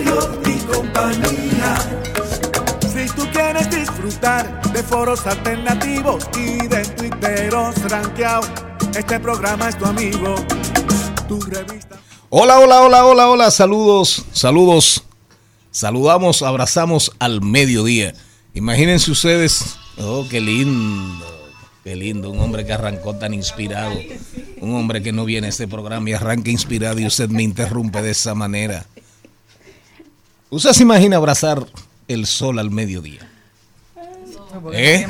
Mariotti y compañía. Si tú quieres disfrutar de foros alternativos y de tuiteros rankeados, este programa es tu amigo. Tu revista. Hola, hola, hola, hola, hola, saludos, saludos. Saludamos, abrazamos al mediodía. Imagínense ustedes, oh, qué lindo, qué lindo, un hombre que arrancó tan inspirado, un hombre que no viene a este programa y arranca inspirado y usted me interrumpe de esa manera. ¿Usted se imagina abrazar el sol al mediodía? ¿Eh?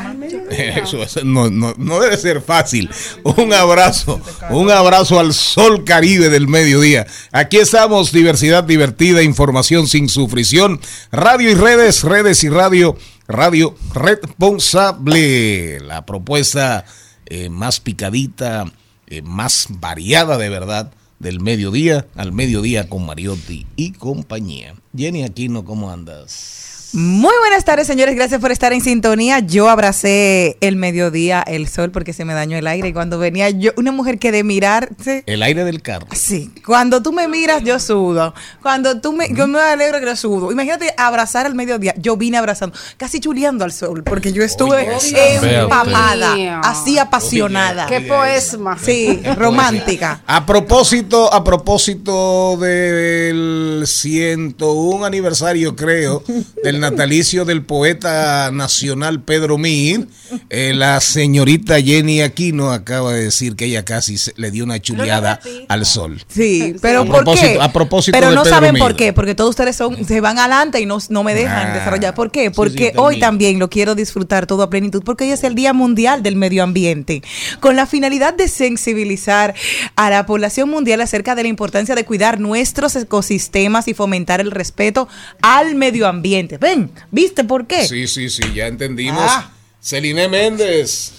Eso, eso no, no- no debe ser fácil. Un abrazo, un abrazo al sol caribe del mediodía. Aquí estamos, diversidad divertida, información sin sufrición, radio y redes, redes y radio, radio responsable. La propuesta eh, más picadita, eh, más variada de verdad del mediodía al mediodía con Mariotti y compañía. Jenny Aquino, ¿cómo andas? Muy buenas tardes, señores. Gracias por estar en sintonía. Yo abracé el mediodía, el sol, porque se me dañó el aire. Y cuando venía yo, una mujer que de mirarse. El aire del carro. Sí, cuando tú me miras, yo sudo. Cuando tú me, yo me alegro que yo sudo. Imagínate abrazar al mediodía. Yo vine abrazando, casi chuleando al sol, porque yo estuve Oye, empapada, así apasionada. Qué poesma. Sí, romántica. A propósito, a propósito del 101 aniversario, creo, del natalicio del poeta nacional Pedro Mir, eh, la señorita Jenny Aquino acaba de decir que ella casi se- le dio una chuleada al sol. Sí, pero A ¿por qué? propósito- a propósito pero de no Pedro saben Mir. por qué, porque todos ustedes son se van adelante y no, no me dejan Ah, desarrollar. ¿Por qué? sí, Porque sí, hoy también lo quiero disfrutar todo a plenitud, porque hoy es el Día Mundial del Medio Ambiente, con la finalidad de sensibilizar a la población mundial acerca de la importancia de cuidar nuestros ecosistemas y fomentar el respeto al medio ambiente. Ven, ¿viste por qué? Sí, sí, sí, ya entendimos. Ah. Celine Méndez.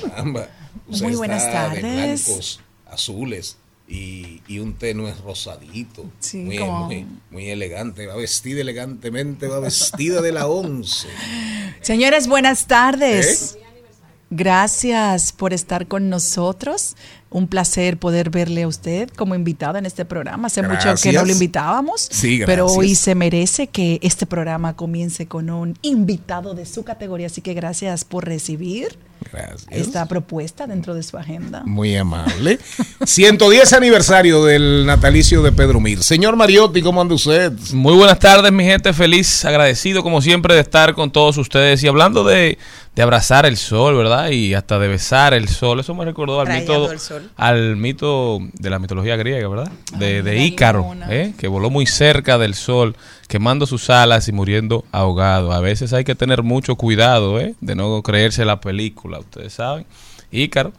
Caramba, usted Muy buenas está de tardes. blancos, azules y, y un tenue rosadito. Sí, muy, como- muy, muy elegante. Va vestida elegantemente, va vestida de la once. Señores, buenas tardes. ¿Eh? Gracias por estar con nosotros. Un placer poder verle a usted como invitada en este programa. Hace mucho que no lo invitábamos, Sí, pero hoy se merece que este programa comience con un invitado de su categoría. Así que gracias por recibir Gracias. esta propuesta dentro de su agenda. Muy amable. 110 aniversario del natalicio de Pedro Mir. Señor Mariotti, ¿cómo anda usted? Muy buenas tardes, mi gente. Feliz, agradecido como siempre de estar con todos ustedes. Y hablando de, de abrazar el sol, ¿verdad? Y hasta de besar el sol. Eso me recordó al mito, al mito de la mitología griega, ¿verdad? De, de Ícaro, ¿eh? que voló muy cerca del sol, quemando sus alas y muriendo ahogado. A veces hay que tener mucho cuidado, ¿eh? De no creerse la película, ustedes saben. Ícaro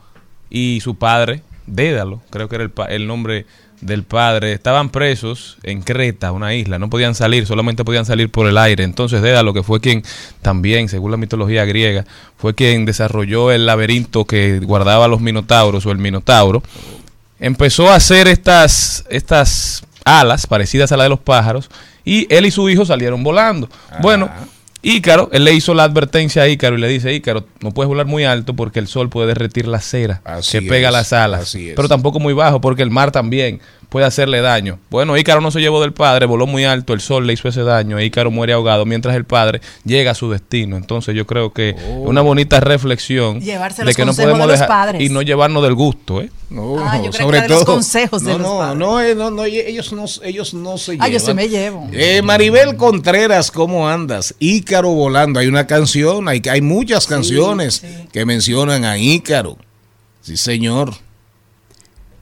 y su padre, Dédalo, creo que era el, pa- el nombre del padre, estaban presos en Creta, una isla, no podían salir, solamente podían salir por el aire. Entonces Dédalo, que fue quien también, según la mitología griega, fue quien desarrolló el laberinto que guardaba los minotauros o el minotauro, empezó a hacer estas, estas alas parecidas a las de los pájaros y él y su hijo salieron volando. Bueno, Ícaro, él le hizo la advertencia a Ícaro y le dice, Ícaro, no puedes volar muy alto porque el sol puede derretir la cera Así que pega es, las alas, así es. pero tampoco muy bajo porque el mar también puede hacerle daño. Bueno, Ícaro no se llevó del padre, voló muy alto, el sol le hizo ese daño, e Ícaro muere ahogado mientras el padre llega a su destino. Entonces yo creo que Oh. una bonita reflexión Llevarse de los que no consejos podemos de los dejar padres. y no llevarnos del gusto, ¿eh? No, Ah, yo creo que de los consejos de no, los no, padres. no, eh, no, no, ellos no, ellos no se llevan. Ah, yo sí me llevo. Eh, Maribel Contreras, ¿cómo andas? Ícaro volando. Hay una canción, hay, hay muchas canciones que mencionan a Ícaro. Sí, señor.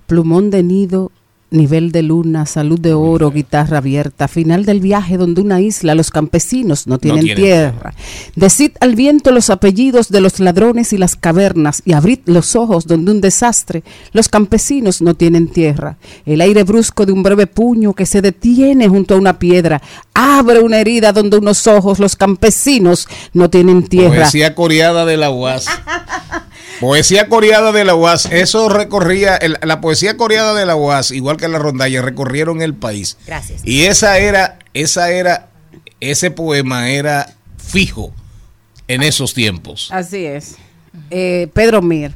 Plumón de nido nivel de luna, salud de oro, guitarra abierta, final del viaje donde una isla los campesinos no tienen, tienen tierra. Decid al viento los apellidos de los ladrones y las cavernas y abrid los ojos donde un desastre los campesinos no tienen tierra. El aire brusco de un breve puño que se detiene junto a una piedra abre una herida donde unos ojos los campesinos no tienen tierra. Poesía coreada de la UAS. Poesía coreada de la UAS. Eso recorría, el- la poesía coreada de la UAS, igual que la rondalla, recorrieron el país. Gracias. Y esa era, esa era, ese poema era fijo en esos tiempos. Así es. Eh, Pedro Mir,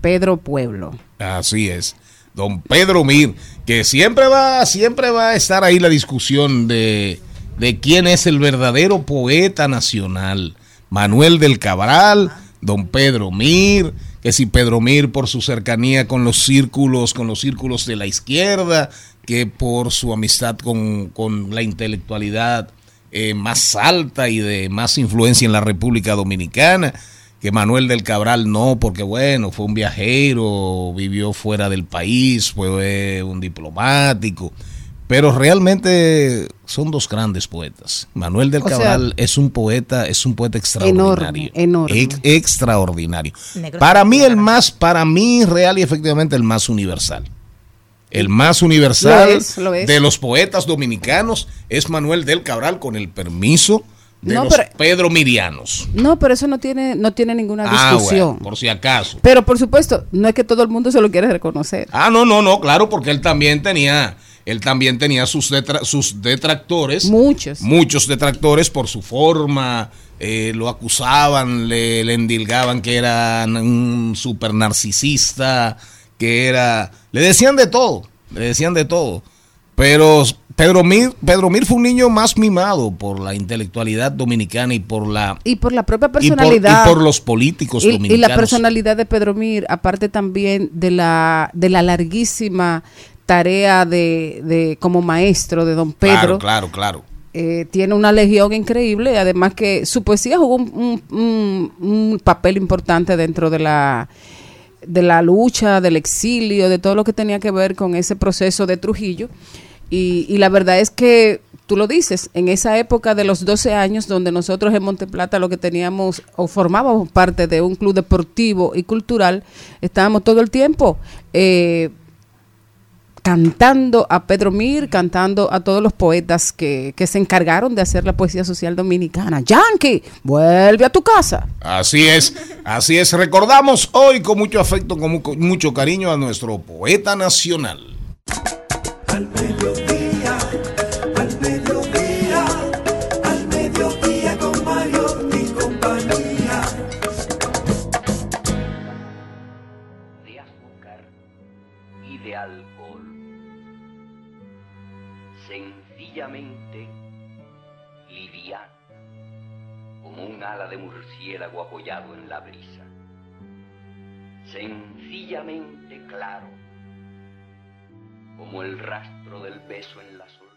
Pedro Pueblo. Así es. Don Pedro Mir, que siempre va, siempre va a estar ahí la discusión de, de quién es el verdadero poeta nacional. Manuel del Cabral, don Pedro Mir, que si Pedro Mir por su cercanía con los círculos, con los círculos de la izquierda, que por su amistad con, con la intelectualidad eh, más alta y de más influencia en la República Dominicana que Manuel del Cabral no, porque bueno, fue un viajero, vivió fuera del país, fue un diplomático, pero realmente son dos grandes poetas. Manuel del O sea, Cabral es un poeta, es un poeta extraordinario, Enorme, enorme. Ex- extraordinario. Negro Para mí el más, para mí real y efectivamente el más universal. El más universal Lo es, lo es. de los poetas dominicanos es Manuel del Cabral con el permiso de No, los pero- Pedro Mirianos. No, pero eso no tiene, no tiene ninguna Ah, discusión. bueno, por si acaso. Pero por supuesto, no es que todo el mundo se lo quiere reconocer. Ah, no, no, no, claro, porque él también tenía, él también tenía sus, detra- sus detractores. Muchos. Muchos detractores por su forma, eh, lo acusaban, le, le endilgaban que era un super narcisista, que era... Le decían de todo, le decían de todo. Pero Pedro Mir, Pedro Mir fue un niño más mimado por la intelectualidad dominicana y por la... Y por la propia y por- personalidad. y por los políticos Y- y, dominicanos. la personalidad de Pedro Mir, aparte también de la, de la larguísima tarea de, de como maestro de don Pedro, Claro, claro, claro. eh, tiene una legión increíble, además que su poesía jugó un, un- papel importante dentro de la de la lucha, del exilio, de todo lo que tenía que ver con ese proceso de Trujillo. Y, y la verdad es que, tú lo dices, en esa época de los 12 años, donde nosotros en Monteplata lo que teníamos o formábamos parte de un club deportivo y cultural, estábamos todo el tiempo eh, cantando a Pedro Mir, cantando a todos los poetas que, que se encargaron de hacer la poesía social dominicana. Yankee, vuelve a tu casa. Así es, así es. Recordamos hoy con mucho afecto, con, mu- con mucho cariño a nuestro poeta nacional. Al murciélago apoyado en la brisa. Sencillamente claro, como el rastro del beso en la sol.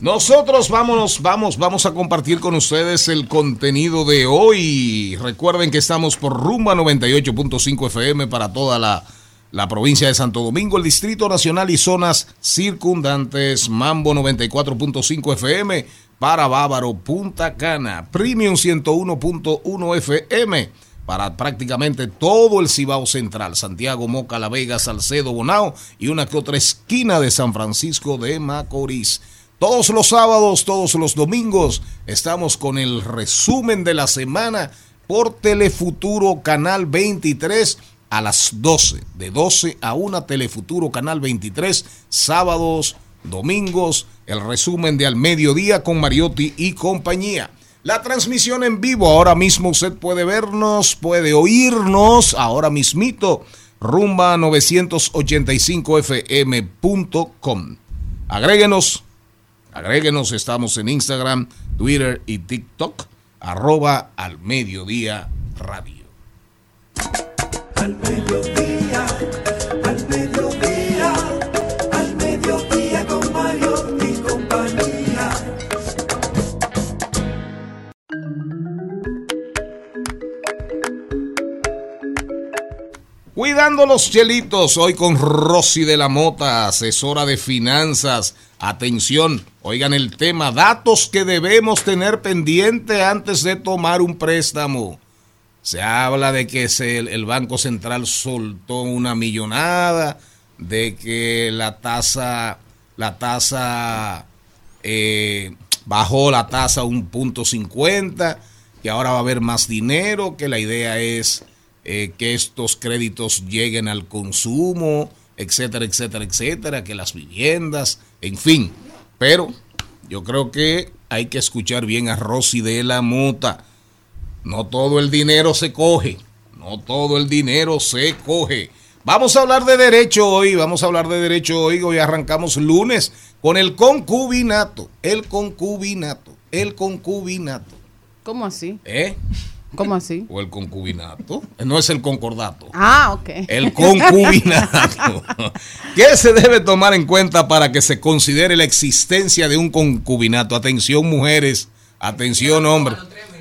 Nosotros vámonos, vamos, vamos a compartir con ustedes el contenido de hoy. Recuerden que estamos por Rumba 98.5 FM para toda la, la provincia de Santo Domingo, el Distrito Nacional y zonas circundantes. Mambo 94.5 FM para Bávaro, Punta Cana. Premium 101.1 FM para prácticamente todo el Cibao Central, Santiago, Moca, La Vega, Salcedo, Bonao y una que otra esquina de San Francisco de Macorís. Todos los sábados, todos los domingos, estamos con el resumen de la semana por Telefuturo Canal 23 a las 12, de 12 a 1 Telefuturo Canal 23, sábados, domingos, el resumen de al mediodía con Mariotti y compañía. La transmisión en vivo, ahora mismo usted puede vernos, puede oírnos, ahora mismito, rumba 985fm.com. Agréguenos, agréguenos, estamos en Instagram, Twitter y TikTok, arroba al mediodía radio. Bailando los chelitos, hoy con Rosy de la Mota, asesora de finanzas. Atención, oigan el tema, datos que debemos tener pendiente antes de tomar un préstamo. Se habla de que el Banco Central soltó una millonada, de que la tasa, la tasa eh, bajó la tasa a un punto cincuenta, que ahora va a haber más dinero, que la idea es eh, que estos créditos lleguen al consumo, etcétera, etcétera, etcétera, que las viviendas, en fin. Pero yo creo que hay que escuchar bien a Rosy de la Mota. No todo el dinero se coge, no todo el dinero se coge. Vamos a hablar de derecho hoy, vamos a hablar de derecho hoy, hoy arrancamos lunes con el concubinato, el concubinato, el concubinato. ¿Cómo así? ¿Eh? ¿Cómo así? O el concubinato, no es el concordato. Ah, ok. El concubinato. ¿Qué se debe tomar en cuenta para que se considere la existencia de un concubinato? Atención mujeres, atención hombres.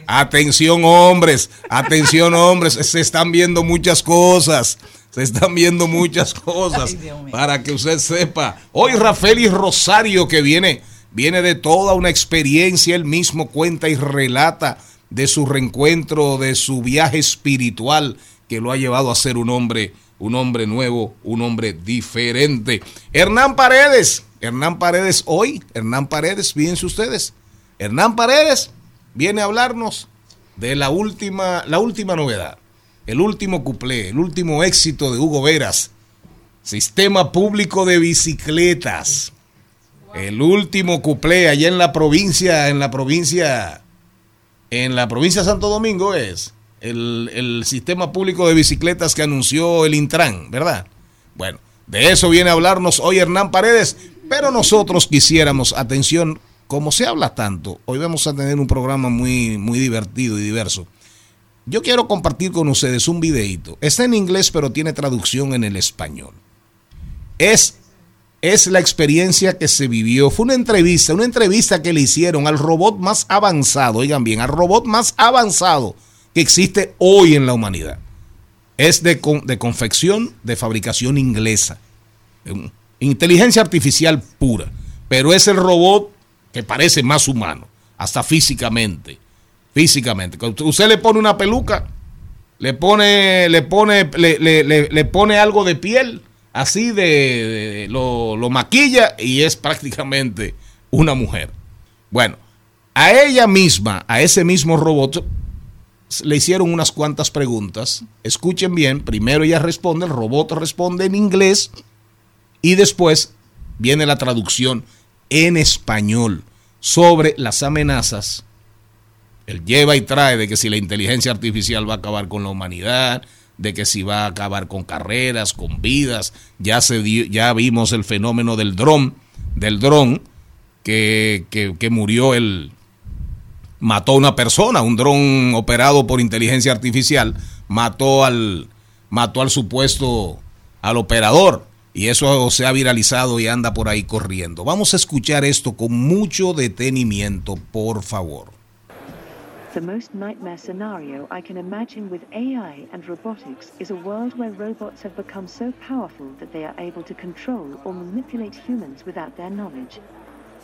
Atención hombres, atención hombres, se están viendo muchas cosas, se están viendo muchas cosas para que usted sepa. Hoy Rafael Rosario que viene, viene de toda una experiencia, él mismo cuenta y relata de su reencuentro, de su viaje espiritual que lo ha llevado a ser un hombre, un hombre nuevo, un hombre diferente. Hernán Paredes, Hernán Paredes hoy, Hernán Paredes, fíjense ustedes, Hernán Paredes viene a hablarnos de la última, la última novedad, el último cuplé, el último éxito de Hugo Veras, Sistema Público de Bicicletas. El último cuplé allá en la provincia, en la provincia, en la provincia de Santo Domingo es el, el sistema público de bicicletas que anunció el Intran, ¿verdad? Bueno, de eso viene a hablarnos hoy Hernán Paredes, pero nosotros quisiéramos, atención, como se habla tanto, hoy vamos a tener un programa muy, muy divertido y diverso. Yo quiero compartir con ustedes un videito. Está en inglés, pero tiene traducción en el español. Es, es la experiencia que se vivió. Fue una entrevista, una entrevista que le hicieron al robot más avanzado, oigan bien, al robot más avanzado que existe hoy en la humanidad. Es de, con- de confección, de fabricación inglesa. Inteligencia artificial pura. Pero es el robot que parece más humano, hasta físicamente. Físicamente. Usted le pone una peluca, le pone, le pone, le, le- le- le pone algo de piel, así de, lo, lo maquilla y es prácticamente una mujer. Bueno, a ella misma, a ese mismo robot, le hicieron unas cuantas preguntas. Escuchen bien, primero ella responde, el robot responde en inglés y después viene la traducción en español sobre las amenazas. Él lleva y trae de que si la inteligencia artificial va a acabar con la humanidad, de que si va a acabar con carreras, con vidas. Ya se dio- ya vimos el fenómeno del dron, del dron que, que, que murió el mató a una persona, un dron operado por inteligencia artificial, mató al mató al supuesto al operador y eso se ha viralizado y anda por ahí corriendo. Vamos a escuchar esto con mucho detenimiento, por favor. The most nightmare scenario I can imagine with AI and robotics is a world where robots have become so powerful that they are able to control or manipulate humans without their knowledge.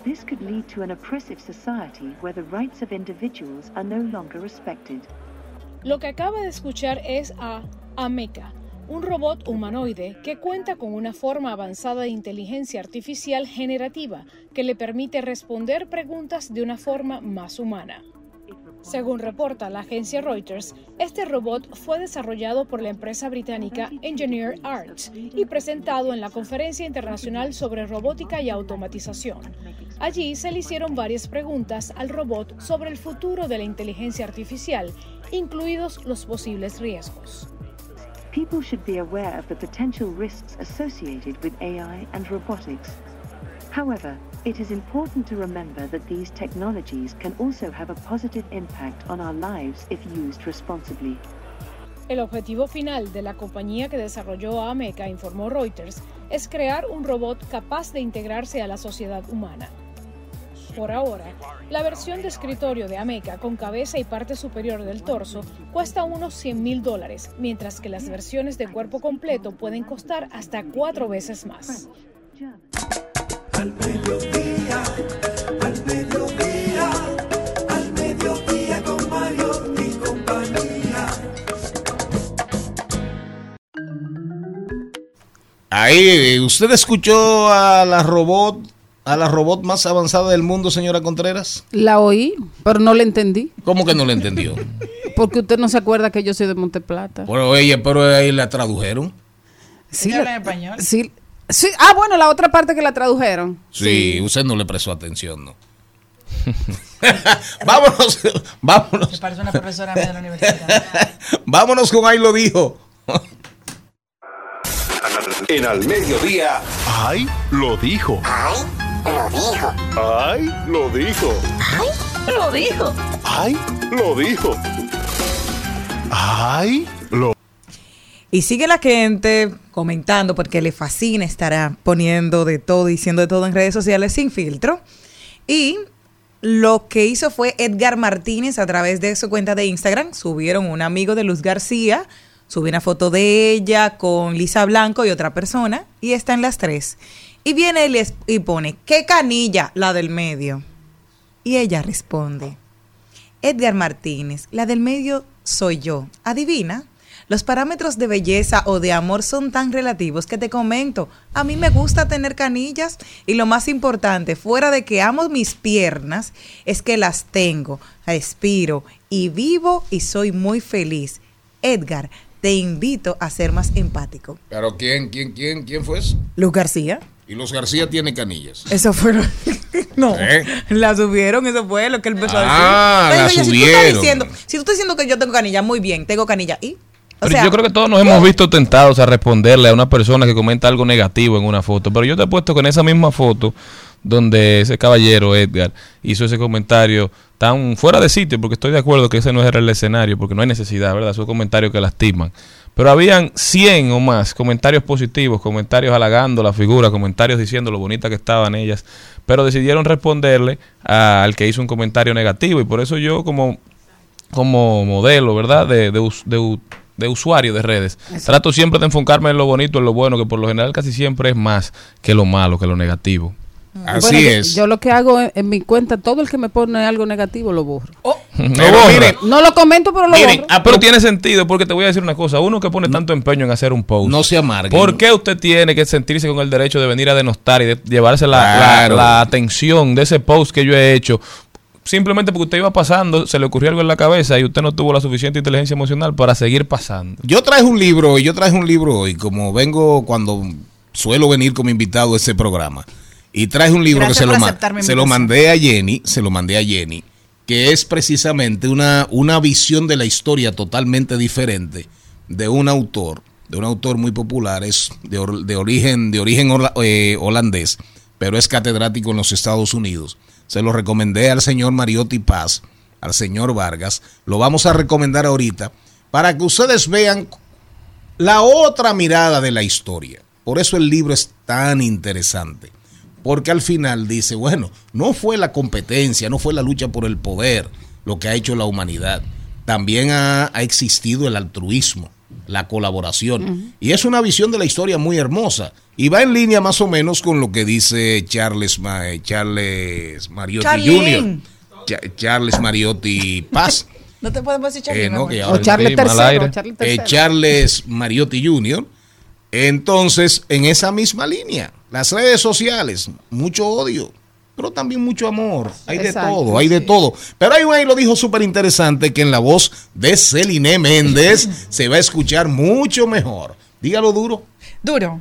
This could lead to an oppressive society where the rights of individuals are no longer respected. Lo que acaba de escuchar es a Ameca, un robot humanoide que cuenta con una forma avanzada de inteligencia artificial generativa que le permite responder preguntas de una forma más humana. Según reporta la agencia Reuters, este robot fue desarrollado por la empresa británica Engineer Arts y presentado en la Conferencia Internacional sobre Robótica y Automatización. Allí se le hicieron varias preguntas al robot sobre el futuro de la inteligencia artificial, incluidos los posibles riesgos. People should be aware of the potential risks associated with AI and robotics. However, it is important to remember that these technologies can also have a positive impact on our lives if used responsibly. El objetivo final de la compañía que desarrolló Ameca, informó Reuters, es crear un robot capaz de integrarse a la sociedad humana. Por ahora, la versión de escritorio de Ameca con cabeza y parte superior del torso cuesta unos 100 mil dólares, mientras que las versiones de cuerpo completo pueden costar hasta cuatro veces más. Al mediodía, al mediodía, al mediodía con Mario y compañía. Ahí, ¿usted escuchó a la robot, a la robot más avanzada del mundo, señora Contreras? La oí, pero no la entendí. ¿Cómo que no la entendió? Porque usted no se acuerda que yo soy de Monteplata. Pero ella, pero ahí la tradujeron. Sí, ¿Ella la- habla en español? sí, sí. Ah, bueno, la otra parte que la tradujeron. Sí, usted no le prestó atención, ¿no? vámonos, Me vámonos, parece una profesora de la universidad. vámonos con ahí lo dijo. En al mediodía. ¡Ay! Lo dijo. ¡Ay! Lo dijo. ¡Ay! Lo dijo. ¡Ay! Lo dijo. ¡Ay! Lo Y sigue la gente comentando porque le fascina estar poniendo de todo, diciendo de todo en redes sociales sin filtro. Y lo que hizo fue Edgar Martínez a través de su cuenta de Instagram. Subieron un amigo de Luz García, subió una foto de ella con Lisa Blanco y otra persona, y están las tres. Y viene él y pone, ¿qué canilla? La del medio. Y ella responde, Edgar Martínez, la del medio soy yo. Adivina. Los parámetros de belleza o de amor son tan relativos que te comento, a mí me gusta tener canillas y lo más importante, fuera de que amo mis piernas, es que las tengo, respiro y vivo y soy muy feliz. Edgar, te invito a ser más empático. Pero ¿quién, quién, quién, quién fue eso? Luz García. Y los García tiene canillas. Eso fue. lo- no. ¿Eh? La subieron, eso fue lo que él empezó Ah, a decir. la Entonces, Si tú, subieron. estás diciendo, si tú estás diciendo que yo tengo canilla, muy bien, tengo canilla. ¿Y? Pero sea, yo creo que todos nos hemos visto tentados a responderle a una persona que comenta algo negativo en una foto. Pero yo te he puesto que en esa misma foto, donde ese caballero Edgar hizo ese comentario tan fuera de sitio, porque estoy de acuerdo que ese no era el escenario, porque no hay necesidad, ¿verdad? Son comentarios que lastiman. Pero habían 100 o más comentarios positivos, comentarios halagando la figura, comentarios diciendo lo bonita que estaban ellas, pero decidieron responderle al que hizo un comentario negativo. Y por eso yo como como modelo, ¿verdad? De, de, de de usuario de redes. Trato siempre de enfocarme en lo bonito, en lo bueno, que por lo general casi siempre es más que lo malo, que lo negativo. Así Bueno, yo- es. Yo, lo que hago en, en mi cuenta, todo el que me pone algo negativo lo borro. No Pero borra. miren, No lo comento, pero lo Miren, borro. Ah, pero tiene sentido, porque te voy a decir una cosa. Uno que pone tanto empeño en hacer un post. no se amarguen. ¿Por qué usted tiene que sentirse con el derecho de venir a denostar y de llevarse la, la- la atención de ese post que yo he hecho? Simplemente porque usted iba pasando, se le ocurrió algo en la cabeza y usted no tuvo la suficiente inteligencia emocional para seguir pasando. Yo traje un libro hoy, yo traje un libro hoy, como vengo cuando suelo venir como invitado a este programa. Y traje un libro Gracias que se lo, se lo mandé a Jenny, se lo mandé a Jenny, que es precisamente una, una visión de la historia totalmente diferente de un autor, de un autor muy popular, es de, or- de origen, de origen hola- eh, holandés, pero es catedrático en los Estados Unidos. Se lo recomendé al señor Mariotti Paz, al señor Vargas. Lo vamos a recomendar ahorita para que ustedes vean la otra mirada de la historia. Por eso el libro es tan interesante. Porque al final dice, bueno, no fue la competencia, no fue la lucha por el poder lo que ha hecho la humanidad. También ha, ha existido el altruismo, la colaboración. Y es una visión de la historia muy hermosa. Y va en línea más o menos con lo que dice Charles, Ma- eh, Charles Mariotti Charlene. Jr. Cha- Charles Mariotti Paz. No te podemos decir Charlie, Eh, no, O Charles. Charles eh. Charles Mariotti Jr. Entonces, en esa misma línea, las redes sociales, mucho odio, pero también mucho amor. Hay de Exacto, todo, hay de todo. Pero hay un ahí lo dijo súper interesante que en la voz de Celine Méndez se va a escuchar mucho mejor. Dígalo duro. Duro.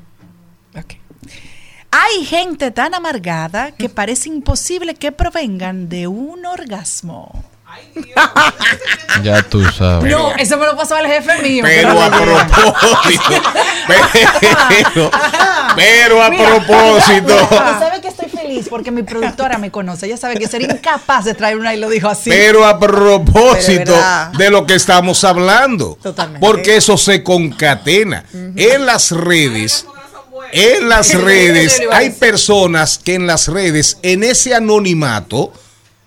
Hay gente tan amargada que parece imposible que provengan de un orgasmo. Ya tú sabes. No, eso me lo pasó al jefe mío. Pero a propósito, pero, pero a propósito, Tú sabes que estoy feliz porque mi productora me conoce. Ella sabe que sería incapaz de traer una y lo dijo así. pero a propósito Pero de lo que estamos hablando. Totalmente. Porque eso se concatena en las redes. En las redes hay personas que en las redes, en ese anonimato,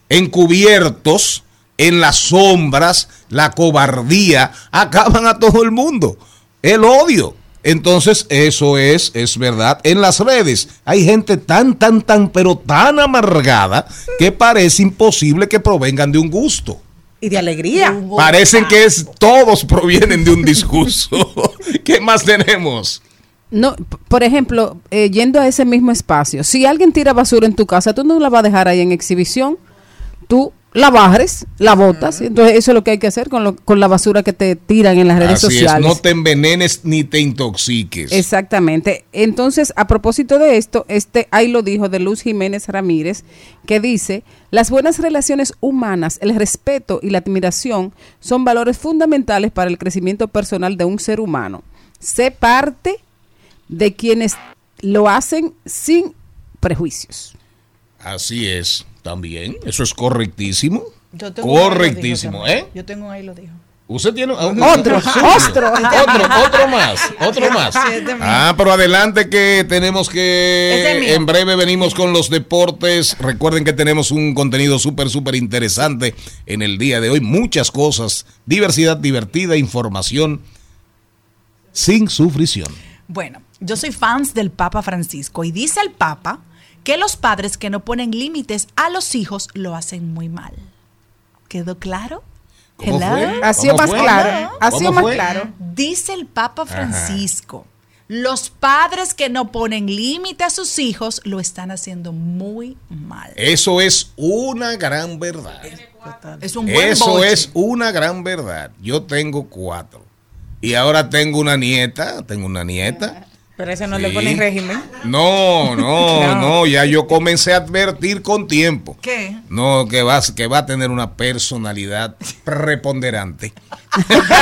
encubiertos, en las sombras, la cobardía, acaban a todo el mundo. El odio. Entonces, eso es, es verdad. En las redes hay gente tan, tan, tan, pero tan amargada que parece imposible que provengan de un gusto. Y de alegría. Parecen que es, todos provienen de un discurso. ¿Qué más tenemos? No, por ejemplo, eh, yendo a ese mismo espacio, si alguien tira basura en tu casa, tú no la vas a dejar ahí en exhibición, tú la barres, la botas, entonces eso es lo que hay que hacer con, lo- con la basura que te tiran en las redes Así sociales. es, no te envenenes ni te intoxiques. Exactamente. Entonces, a propósito de esto, este ahí lo dijo de Luz Jiménez Ramírez, que dice, las buenas relaciones humanas, el respeto y la admiración son valores fundamentales para el crecimiento personal de un ser humano. Sé parte de quienes lo hacen sin prejuicios. Así es, también. Eso es correctísimo. Yo tengo Correctísimo. ¿eh? Yo tengo ahí lo dijo. Usted tiene un- Otro, otro. otro, otro más, otro más. Ah, pero adelante que tenemos que en breve venimos con los deportes. Recuerden que tenemos un contenido súper, súper interesante en el día de hoy. Muchas cosas, diversidad divertida, información sin sufrición. Bueno, yo soy fans del Papa Francisco y dice el Papa que los padres que no ponen límites a los hijos lo hacen muy mal. ¿Quedó claro? ¿Cómo Hello? fue? Ha sido ¿Cómo más fue? claro. Ha ¿Cómo sido más fue? claro. Dice el Papa Francisco, los padres que no ponen límite a sus hijos lo están haciendo muy mal. Eso es una gran verdad. Es un buen Eso boche. es una gran verdad. Yo tengo cuatro. Y ahora tengo una nieta. Tengo una nieta. Pero eso no Sí. le ponen régimen. No, no, No. no. Ya yo comencé a advertir con tiempo. ¿Qué? No, que va, que va a tener una personalidad preponderante.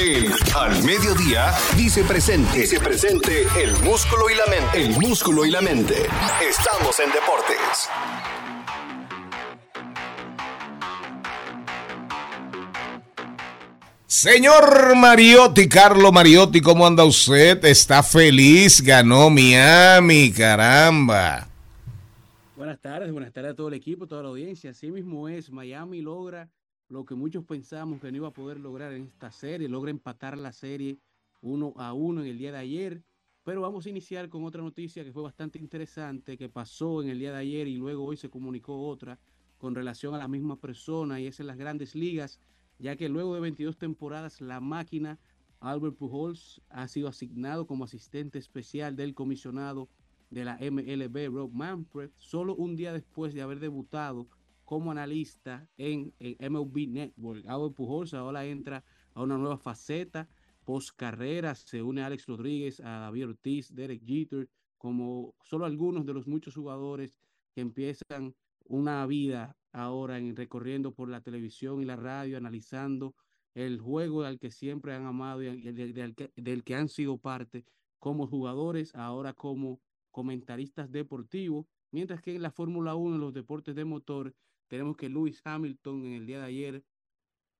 El Al Mediodía dice presente. Dice presente el músculo y la mente. El músculo y la mente. Estamos en deportes. Señor Mariotti, Carlo Mariotti, ¿cómo anda usted? Está feliz, ganó Miami, caramba. Buenas tardes, buenas tardes a todo el equipo, toda la audiencia. Así mismo es, Miami logra lo que muchos pensamos que no iba a poder lograr en esta serie, logra empatar la serie uno a uno en el día de ayer. Pero vamos a iniciar con otra noticia que fue bastante interesante, que pasó en el día de ayer y luego hoy se comunicó otra con relación a la misma persona y es en las grandes ligas, ya que luego de 22 temporadas la máquina Albert Pujols ha sido asignado como asistente especial del comisionado de la MLB, Rob Manfred, solo un día después de haber debutado como analista en, en MLB Network. Albert Pujols ahora entra a una nueva faceta post carrera, se une a Alex Rodríguez, a David Ortiz, Derek Jeter, como solo algunos de los muchos jugadores que empiezan una vida ahora en recorriendo por la televisión y la radio, analizando el juego al que siempre han amado y del, del que, del que han sido parte como jugadores, ahora como comentaristas deportivos, mientras que en la Fórmula 1, en los deportes de motor, tenemos que Lewis Hamilton en el día de ayer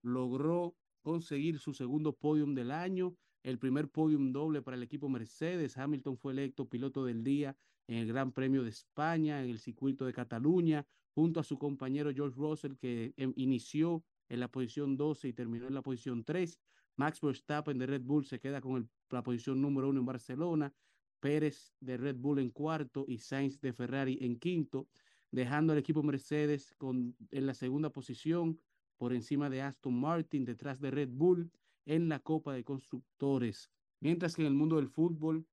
logró conseguir su segundo podium del año, el primer podium doble para el equipo Mercedes. Hamilton fue electo piloto del día en el Gran Premio de España, en el circuito de Cataluña, junto a su compañero George Russell, que em, inició en la posición 12 y terminó en la posición 3. Max Verstappen de Red Bull se queda con la posición número uno en Barcelona. Pérez de Red Bull en cuarto y Sainz de Ferrari en quinto, dejando al equipo Mercedes con, en la segunda posición por encima de Aston Martin, detrás de Red Bull en la Copa de Constructores. Mientras que en el mundo del fútbol,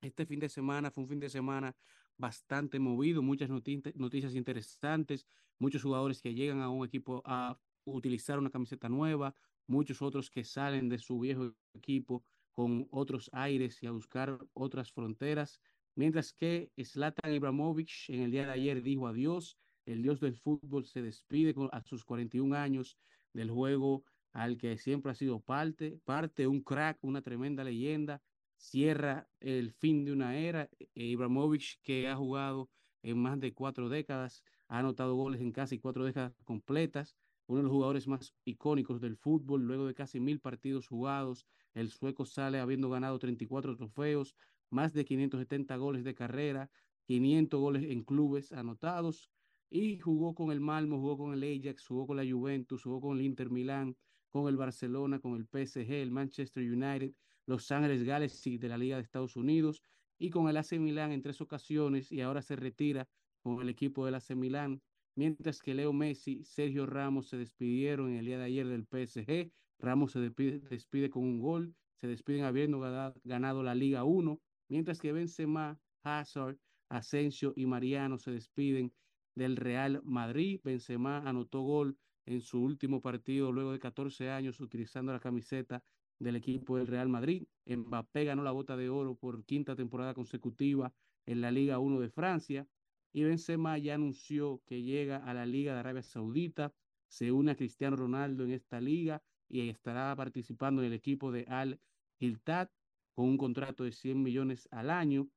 este fin de semana fue un fin de semana bastante movido, muchas noti- noticias interesantes, muchos jugadores que llegan a un equipo a utilizar una camiseta nueva, muchos otros que salen de su viejo equipo con otros aires y a buscar otras fronteras, mientras que Zlatan Ibrahimovic en el día de ayer dijo adiós, el dios del fútbol se despide a sus 41 años del juego al que siempre ha sido parte, parte, un crack, una tremenda leyenda, cierra el fin de una era. E Ibrahimovic, que ha jugado en más de cuatro décadas, ha anotado goles en casi cuatro décadas completas, uno de los jugadores más icónicos del fútbol, luego de casi mil partidos jugados, el sueco sale habiendo ganado 34 trofeos, más de 570 goles de carrera, 500 goles en clubes anotados, y jugó con el Malmo, jugó con el Ajax, jugó con la Juventus, jugó con el Inter Milán, con el Barcelona, con el PSG, el Manchester United, Los Ángeles Galaxy de la Liga de Estados Unidos y con el AC Milán en tres ocasiones y ahora se retira con el equipo del AC Milán, mientras que Leo Messi, Sergio Ramos se despidieron en el día de ayer del PSG. Ramos se despide, despide con un gol, se despiden habiendo ganado la Liga 1, mientras que Benzema, Hazard, Asensio y Mariano se despiden del Real Madrid. Benzema anotó gol en su último partido luego de 14 años utilizando la camiseta del equipo del Real Madrid. Mbappé ganó la bota de oro por quinta temporada consecutiva en la Liga 1 de Francia. Y Benzema ya anunció que llega a la Liga de Arabia Saudita, se une a Cristiano Ronaldo en esta liga y estará participando en el equipo de Al Hiltat con un contrato de 100 millones al año,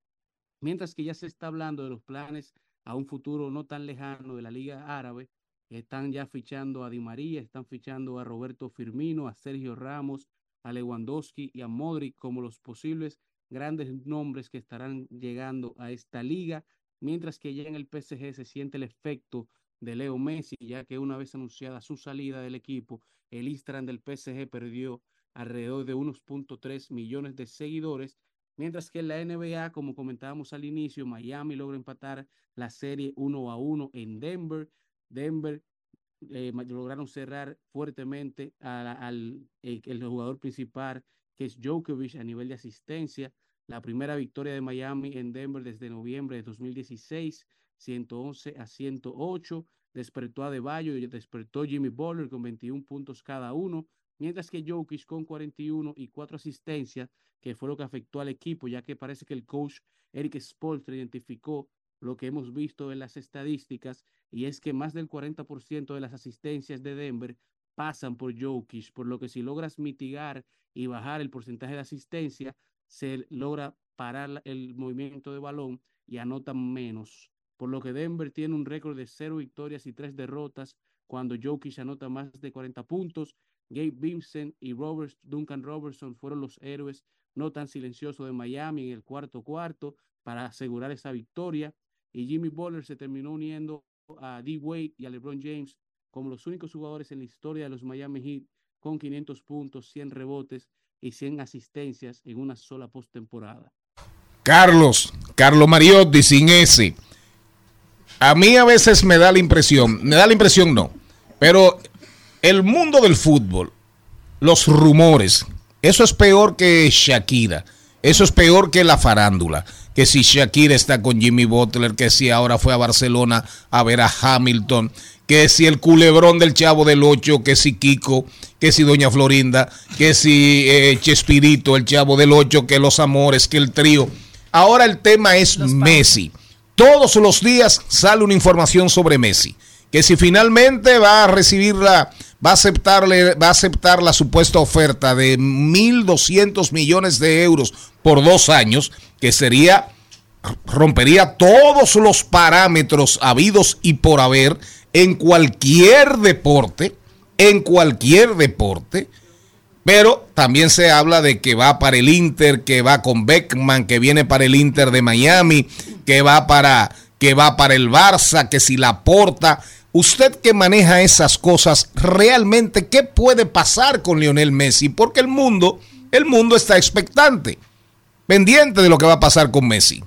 mientras que ya se está hablando de los planes a un futuro no tan lejano de la Liga Árabe. Están ya fichando a Di María, están fichando a Roberto Firmino, a Sergio Ramos, a Lewandowski y a Modric como los posibles grandes nombres que estarán llegando a esta liga, mientras que ya en el PSG se siente el efecto de Leo Messi, ya que una vez anunciada su salida del equipo, el Instagram del PSG perdió alrededor de unos 1.3 millones de seguidores Mientras que en la NBA, como comentábamos al inicio, Miami logra empatar la serie 1 a 1 en Denver. Denver eh, lograron cerrar fuertemente al eh, el jugador principal, que es Djokovic, a nivel de asistencia. La primera victoria de Miami en Denver desde noviembre de 2016, 111 a 108. Despertó a Deballo y despertó Jimmy Butler con 21 puntos cada uno mientras que Jokic con 41 y 4 asistencias, que fue lo que afectó al equipo, ya que parece que el coach Eric Spolstra identificó lo que hemos visto en las estadísticas, y es que más del 40% de las asistencias de Denver pasan por Jokic, por lo que si logras mitigar y bajar el porcentaje de asistencia, se logra parar el movimiento de balón y anotan menos. Por lo que Denver tiene un récord de 0 victorias y 3 derrotas cuando Jokic anota más de 40 puntos Gabe Vincent y Robert, Duncan Robertson fueron los héroes no tan silenciosos de Miami en el cuarto cuarto para asegurar esa victoria. Y Jimmy Butler se terminó uniendo a D. Wade y a LeBron James como los únicos jugadores en la historia de los Miami Heat con 500 puntos, 100 rebotes y 100 asistencias en una sola postemporada. Carlos, Carlos Mariotti sin ese. A mí a veces me da la impresión, me da la impresión no, pero el mundo del fútbol, los rumores, eso es peor que Shakira. Eso es peor que la farándula. Que si Shakira está con Jimmy Butler, que si ahora fue a Barcelona a ver a Hamilton, que si el culebrón del Chavo del Ocho, que si Kiko, que si Doña Florinda, que si eh, Chespirito, el Chavo del Ocho, que los amores, que el trío. Ahora el tema es Messi. Todos los días sale una información sobre Messi que si finalmente va a recibir la, va a aceptarle, va a aceptar la supuesta oferta de 1.200 millones de euros por dos años, que sería, rompería todos los parámetros habidos y por haber en cualquier deporte, en cualquier deporte, pero también se habla de que va para el Inter, que va con Beckman, que viene para el Inter de Miami, que va para, que va para el Barça, que si la porta Usted que maneja esas cosas, realmente, ¿qué puede pasar con Lionel Messi? Porque el mundo, el mundo está expectante, pendiente de lo que va a pasar con Messi.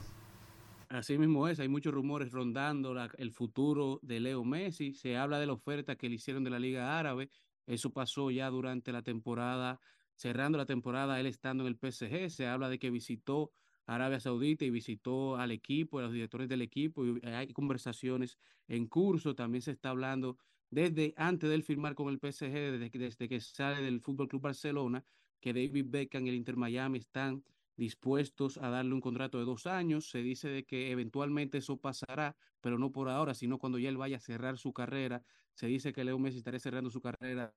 Así mismo es, hay muchos rumores rondando el futuro de Leo Messi. Se habla de la oferta que le hicieron de la Liga Árabe. Eso pasó ya durante la temporada, cerrando la temporada, él estando en el PSG. Se habla de que visitó Arabia Saudita y visitó al equipo, a los directores del equipo, y hay conversaciones en curso, también se está hablando desde antes de él firmar con el PSG, desde, que sale del Fútbol Club Barcelona, que David Beckham y el Inter Miami están dispuestos a darle un contrato de dos años. Se dice de que eventualmente eso pasará, pero no por ahora, sino cuando ya él vaya a cerrar su carrera. Se dice que Leo Messi estará cerrando su carrera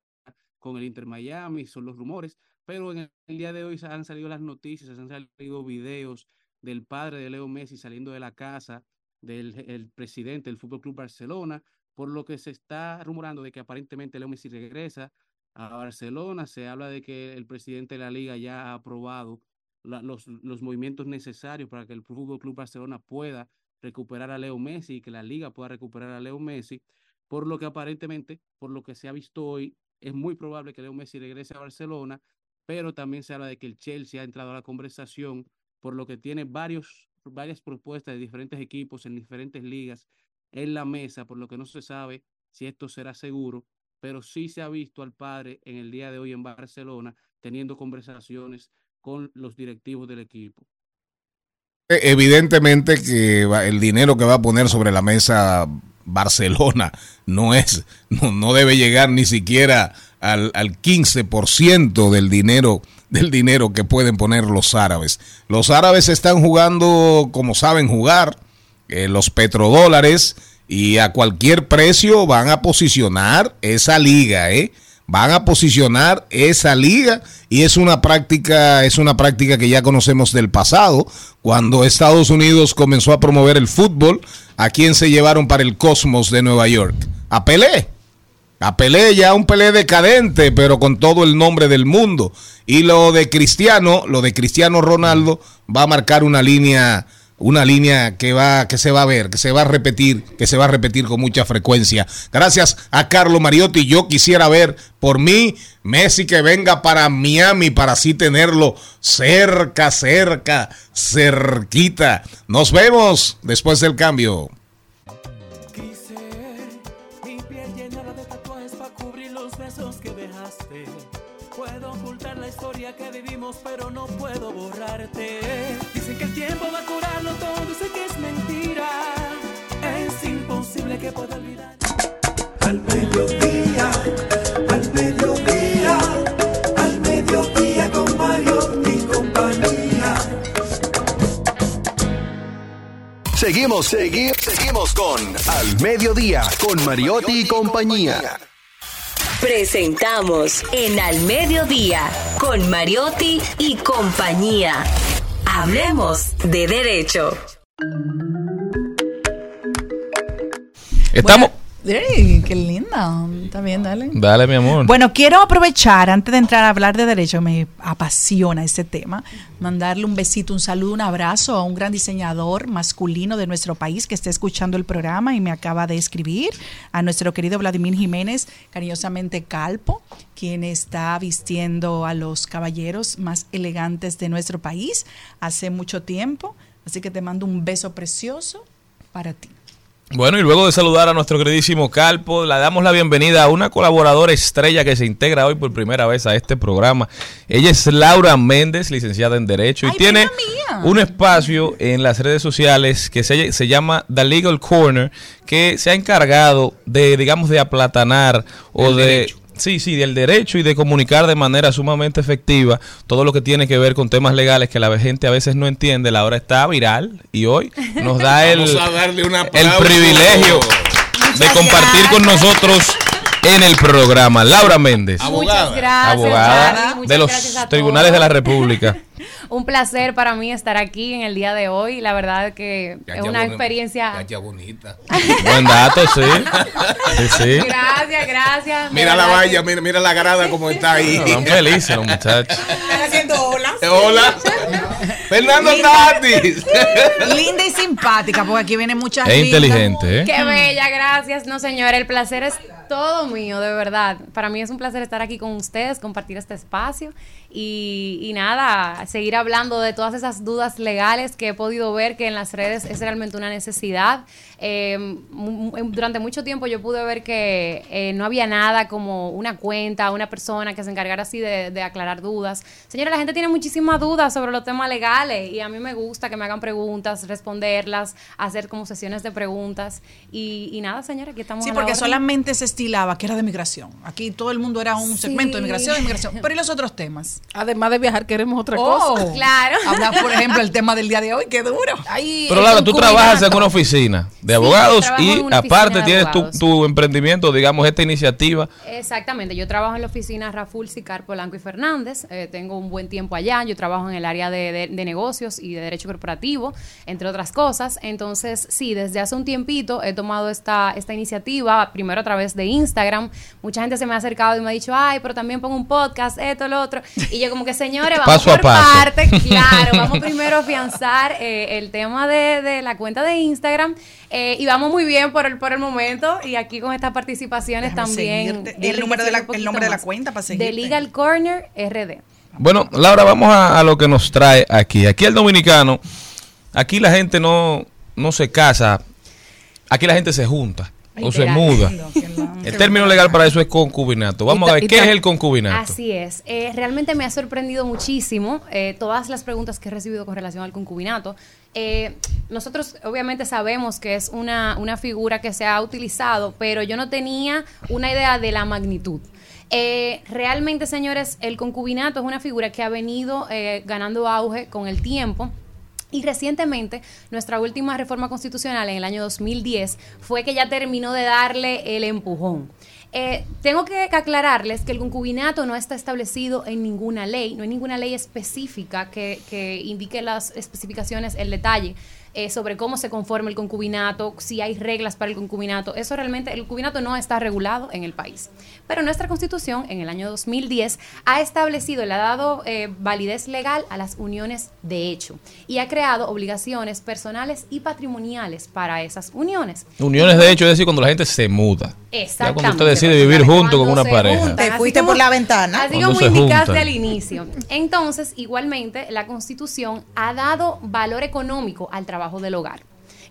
con el Inter Miami, son los rumores, pero en el día de hoy han salido las noticias, han salido videos del padre de Leo Messi saliendo de la casa del el presidente del Fútbol Club Barcelona, por lo que se está rumorando de que aparentemente Leo Messi regresa a Barcelona. Se habla de que el presidente de la liga ya ha aprobado los, los movimientos necesarios para que el Fútbol Club Barcelona pueda recuperar a Leo Messi y que la liga pueda recuperar a Leo Messi, por lo que aparentemente, por lo que se ha visto hoy, es muy probable que Leo Messi regrese a Barcelona, pero también se habla de que el Chelsea ha entrado a la conversación, por lo que tiene varios, varias propuestas de diferentes equipos en diferentes ligas en la mesa, por lo que no se sabe si esto será seguro, pero sí se ha visto al padre en el día de hoy en Barcelona teniendo conversaciones con los directivos del equipo. Eh, Evidentemente que el dinero que va a poner sobre la mesa Barcelona no es, no, no debe llegar ni siquiera al, al 15% del dinero, del dinero que pueden poner los árabes. Los árabes están jugando como saben jugar, eh, los petrodólares, y a cualquier precio van a posicionar esa liga, ¿eh? Van a posicionar esa liga y es una práctica es una práctica que ya conocemos del pasado cuando Estados Unidos comenzó a promover el fútbol a quién se llevaron para el Cosmos de Nueva York a Pelé. A Pelé ya un Pelé decadente pero con todo el nombre del mundo. Y lo de Cristiano lo de Cristiano Ronaldo va a marcar una línea una línea que va que se va a ver, que se va a repetir, que se va a repetir con mucha frecuencia. Gracias a Carlo Mariotti, yo quisiera ver por mí Messi que venga para Miami para así tenerlo cerca, cerca, cerquita. Nos vemos después del cambio. Seguimos, seguimos, seguimos con Al Mediodía, con Mariotti y compañía. Presentamos en Al Mediodía con Mariotti y compañía. Hablemos de derecho. Estamos. Ey, qué linda. Está bien, dale. Dale, mi amor. Bueno, quiero aprovechar, antes de entrar a hablar de derecho, me apasiona este tema, mandarle un besito, un saludo, un abrazo a un gran diseñador masculino de nuestro país que está escuchando el programa y me acaba de escribir, a nuestro querido Vladimir Jiménez, cariñosamente Calpo, quien está vistiendo a los caballeros más elegantes de nuestro país hace mucho tiempo. Así que te mando un beso precioso para ti. Bueno, y luego de saludar a nuestro queridísimo Calpo, le damos la bienvenida a una colaboradora estrella que se integra hoy por primera vez a este programa. Ella es Laura Méndez, licenciada en Derecho, y tiene un espacio en las redes sociales que se, se llama The Legal Corner, que se ha encargado de, digamos, de aplatanar o de... derecho. Sí, sí, del derecho y de comunicar de manera sumamente efectiva todo lo que tiene que ver con temas legales que la gente a veces no entiende. La hora está viral y hoy nos da el, el privilegio de compartir con nosotros en el programa. Laura Méndez, Abogada. Muchas gracias, abogada Charlie. Muchas de los gracias a tribunales de la República. Un placer para mí estar aquí en el día de hoy. La verdad que Ya, es ya, una bueno, experiencia. ya, bonita. Buen dato, sí. Sí, sí. Gracias, gracias. Mira la valla, mira, mira la grada como está ahí. No, Están felices los muchachos. Están haciendo olas. Hola. Fernando Linda. Tatis. Linda y simpática, porque aquí viene mucha Es inteligente, ¿eh? Qué bella, gracias. No, señor, el placer es todo mío, de verdad. Para mí es un placer estar aquí con ustedes, compartir este espacio y, y nada, seguir hablando de todas esas dudas legales que he podido ver que en las redes es realmente una necesidad. Eh, durante mucho tiempo yo pude ver que eh, no había nada como una cuenta, una persona que se encargara así de, de aclarar dudas. Señora, la gente tiene muchísimas dudas sobre los temas legales y a mí me gusta que me hagan preguntas, responderlas, hacer como sesiones de preguntas y, y nada, señora, aquí estamos. Sí, porque solamente se destilaba que era de migración. Aquí todo el mundo era un segmento de migración, de migración. Pero ¿y los otros temas? Además de viajar, queremos otra Oh, cosa. Claro. Hablar, por ejemplo, el tema del día de hoy, qué duro. Ahí, Pero el Laura, tú trabajas en una oficina de Sí, abogados y aparte tienes tu, tu emprendimiento, digamos, esta iniciativa. Exactamente, yo trabajo en la oficina Raful Sicar Polanco y Fernández, eh, tengo un buen tiempo allá, yo trabajo en el área de, de- de negocios y de derecho corporativo, entre otras cosas, entonces sí, desde hace un tiempito he tomado esta, esta iniciativa, primero a través de Instagram, mucha gente se me ha acercado y me ha dicho, ay, pero también pongo un podcast, esto, lo otro, y yo como que señores, vamos Paso a por paso. parte, claro, vamos primero a afianzar eh, el tema de, de la cuenta de Instagram eh, y vamos muy bien por el, por el momento y aquí con estas participaciones Déjame también. El número de la- el nombre de la cuenta para. De Legal Corner RD. Bueno, Laura, vamos a, a lo que nos trae aquí. Aquí el dominicano, aquí la gente no, no se casa, aquí la gente se junta o se muda. El término legal para eso es concubinato. Vamos a ver, ¿qué es el concubinato? Así es. Eh, realmente me ha sorprendido muchísimo eh, todas las preguntas que he recibido con relación al concubinato. Eh, nosotros obviamente sabemos que es una, una figura que se ha utilizado, pero yo no tenía una idea de la magnitud. Eh, realmente, señores, el concubinato es una figura que ha venido eh, ganando auge con el tiempo. Y recientemente, nuestra última reforma constitucional en el año 2010 fue que ya terminó de darle el empujón. Eh, tengo que aclararles que el concubinato no está establecido en ninguna ley, no hay ninguna ley específica que, que indique las especificaciones, el detalle eh, sobre cómo se conforma el concubinato, si hay reglas para el concubinato. Eso realmente, el concubinato no está regulado en el país. Pero nuestra constitución, en el año 2010, ha establecido, le ha dado eh, validez legal a las uniones de hecho y ha creado obligaciones personales y patrimoniales para esas uniones. Uniones de hecho es decir cuando la gente se muda. Ya Exactamente. cuando decide vivir junto con una pareja. juntan, Te fuiste como- por la ventana. Así Cuando como se indicaste juntan. al inicio. Entonces, igualmente, la Constitución ha dado valor económico al trabajo del hogar.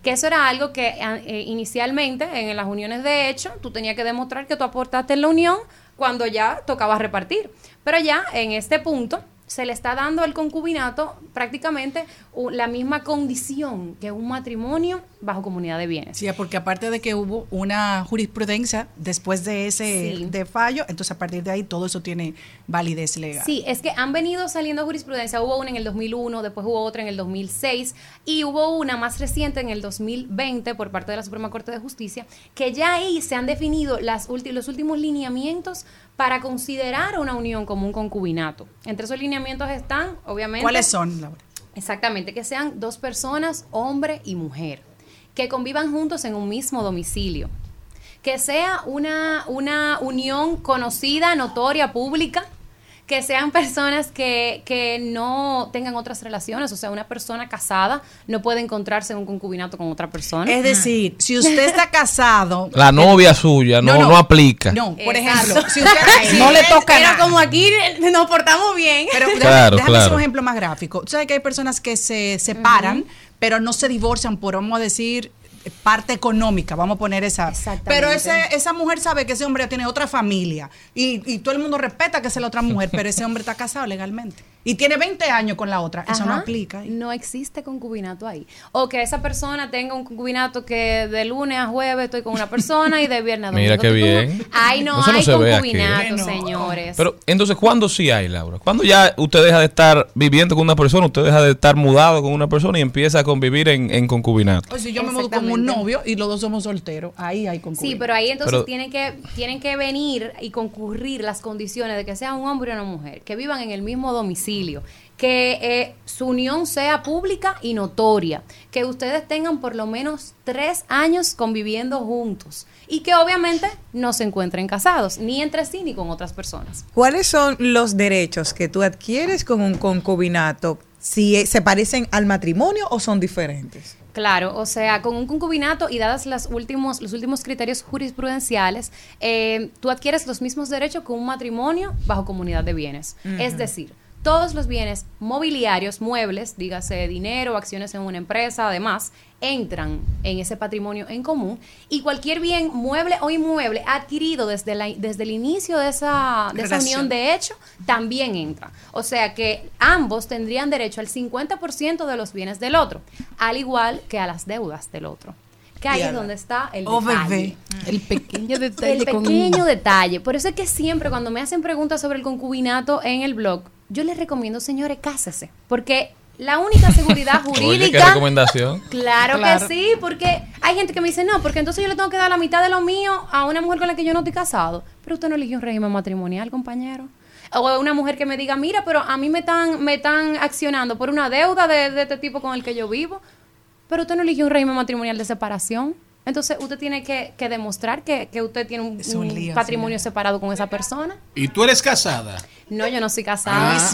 Que eso era algo que eh, inicialmente en las uniones de hecho, tú tenías que demostrar que tú aportaste en la unión cuando ya tocaba repartir. Pero ya en este punto se le está dando al concubinato prácticamente la misma condición que un matrimonio bajo comunidad de bienes. Sí, porque aparte de que hubo una jurisprudencia después de ese Sí. de fallo, entonces a partir de ahí todo eso tiene validez legal. Sí, es que han venido saliendo jurisprudencia. Hubo una en el 2001, después hubo otra en el 2006 y hubo una más reciente en el 2020 por parte de la Suprema Corte de Justicia, que ya ahí se han definido las los últimos lineamientos para considerar una unión como un concubinato. Entre esos lineamientos están, obviamente... ¿Cuáles son, Laura? Exactamente, que sean dos personas, hombre y mujer, que convivan juntos en un mismo domicilio, que sea una, una unión conocida, notoria, pública, que sean personas que, que no tengan otras relaciones, o sea, una persona casada no puede encontrarse en un concubinato con otra persona. Es decir, si usted está casado, La novia suya no, No, no, no. aplica. no, por Exacto. ejemplo, si usted si No le toca Pero nada. como aquí nos portamos bien. Pero déjame, Claro, déjame hacer claro. un ejemplo más gráfico. Tú sabes que hay personas que se separan, pero no se divorcian por, vamos a decir, parte económica, vamos a poner esa. Exactamente. Pero ese, esa mujer sabe que ese hombre tiene otra familia y, y todo el mundo respeta que es la otra mujer, pero ese hombre está casado legalmente y tiene 20 años con la otra. Eso no Ajá. aplica. ahí. No existe concubinato ahí. O que esa persona tenga un concubinato que de lunes a jueves estoy con una persona y de viernes a domingo. Mira qué bien. Ay, no Eso no hay concubinato, señores. Pero entonces, ¿cuándo sí hay, Laura? ¿Cuándo ya usted deja de estar viviendo con una persona, usted deja de estar mudado con una persona y empieza a convivir en, en concubinato? O si yo me mudo con un novio y los dos somos solteros, ahí hay concubinato. Sí, pero ahí entonces Pero- tienen que tienen que venir y concurrir las condiciones de que sea un hombre y una mujer, que vivan en el mismo domicilio, que eh, su unión sea pública y notoria, que ustedes tengan por lo menos tres años conviviendo juntos y que obviamente no se encuentren casados, ni entre sí ni con otras personas. ¿Cuáles son los derechos que tú adquieres con un concubinato? Si eh, se parecen al matrimonio o son diferentes. Claro, o sea, con un concubinato y dadas las últimos, los últimos criterios jurisprudenciales, eh, tú adquieres los mismos derechos que un matrimonio bajo comunidad de bienes. Es decir, todos los bienes mobiliarios, muebles, dígase dinero, acciones en una empresa, además, entran en ese patrimonio en común y cualquier bien mueble o inmueble adquirido desde, la, desde el inicio de esa, de esa unión de hecho también entra. O sea que ambos tendrían derecho al 50% de los bienes del otro, al igual que a las deudas del otro. que ahí es donde está el Oh, detalle. bebé. El pequeño detalle. El con- pequeño detalle. Por eso es que siempre cuando me hacen preguntas sobre el concubinato en el blog, yo les recomiendo, señores, cásese. Porque la única seguridad Oye, qué jurídica... recomendación. Claro, Claro. que sí, porque hay gente que me dice, no, porque entonces yo le tengo que dar la mitad de lo mío a una mujer con la que yo no estoy casado. Pero usted no eligió un régimen matrimonial, compañero. O una mujer que me diga, mira, pero a mí me están, me están accionando por una deuda de, de este tipo con el que yo vivo. Pero usted no eligió un régimen matrimonial de separación. Entonces usted tiene que, que demostrar que, que usted tiene un, Es un un lío, patrimonio separado con esa persona. ¿Y tú eres casada? No, yo no soy casada. Ah.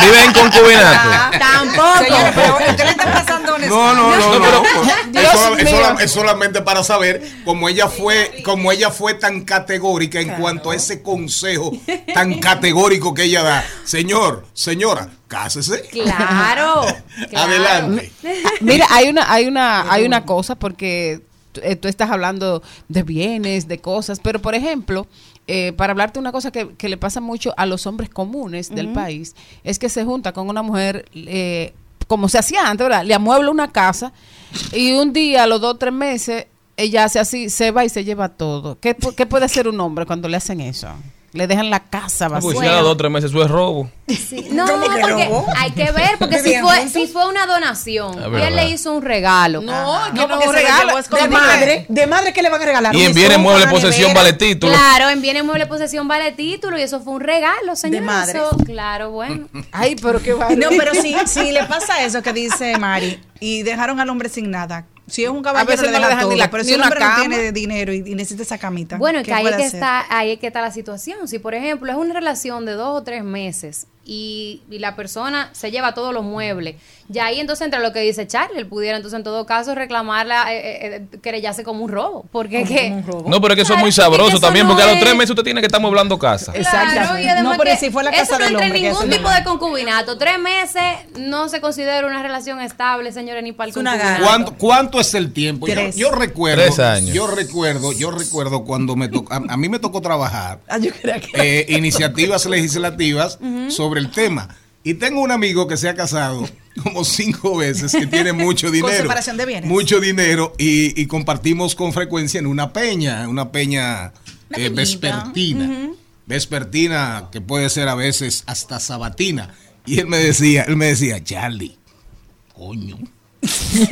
Vive en concubinato. Tampoco. Señores, pero usted le está pasando un No, no, no, no. Dios Es, sola- es mío. sola- es solamente para saber cómo ella fue, cómo ella fue tan categórica en cuanto a ese consejo tan categórico que ella da. Señor, señora, cásese. Claro. claro. Adelante. Mira, hay una, hay una, hay una cosa porque eh, tú estás hablando de bienes, de cosas, pero por ejemplo, eh, para hablarte de una cosa que, que le pasa mucho a los hombres comunes del país, es que se junta con una mujer, eh, como se hacía antes, ¿verdad? Le amuebla una casa y un día, a los dos o tres meses, ella hace así, se va y se lleva todo. ¿Qué, qué puede hacer un hombre cuando le hacen eso? Le dejan la casa Ah, vacía. Pues si a los dos tres meses eso es robo. Sí, No, ¿Cómo que porque hay que ver, porque si ¿Vivían fue, si fue una donación Es y él le hizo un regalo. No, No, no, porque se lo regala. llevó escondido. de madre, de madre que le van a regalar. Y Un en bienes una posesión, vale título. Claro, en bienes muebles posesión vale título y eso fue un regalo, señor. madre. Eso, claro, bueno. Ay, pero qué va. No, pero si, si le pasa eso que dice Mari y dejaron al hombre sin nada. Si es un caballero veces le no le deja dejan todo, ni la- pero si una hombre no cama. tiene dinero y, y necesita esa camita. Bueno, es ¿qué que ahí que hacer? está, ahí es que está la situación. Si por ejemplo es una relación de dos o tres meses y, y la persona se lleva todos los muebles, ya ahí entonces entra lo que dice Charlie, él pudiera entonces en todo caso reclamarla, eh, eh, eh, querellarse como un robo, porque es que No, pero es que eso es muy sabroso también, no porque a los es- tres meses usted tiene que estar mueblando casa. Claro, y además No, pero si fue la eso casa no del entra en hombre, ningún tipo de concubinato. Tres meses no se considera una relación estable, señores, ni para el Es una concubinato. ¿Cuánto, cuánto es el tiempo? Yo, Tres. yo recuerdo. Tres años. Yo recuerdo, yo recuerdo cuando me tocó, a, a mí me tocó trabajar Ah, yo creía que- eh, iniciativas legislativas sobre el tema. Y tengo un amigo que se ha casado como cinco veces, que tiene mucho dinero. separación de bienes. Mucho dinero y, y compartimos con frecuencia en una peña, una peña eh, vespertina. Vespertina, que puede ser a veces hasta sabatina. Y él me decía, él me decía, Charlie, coño.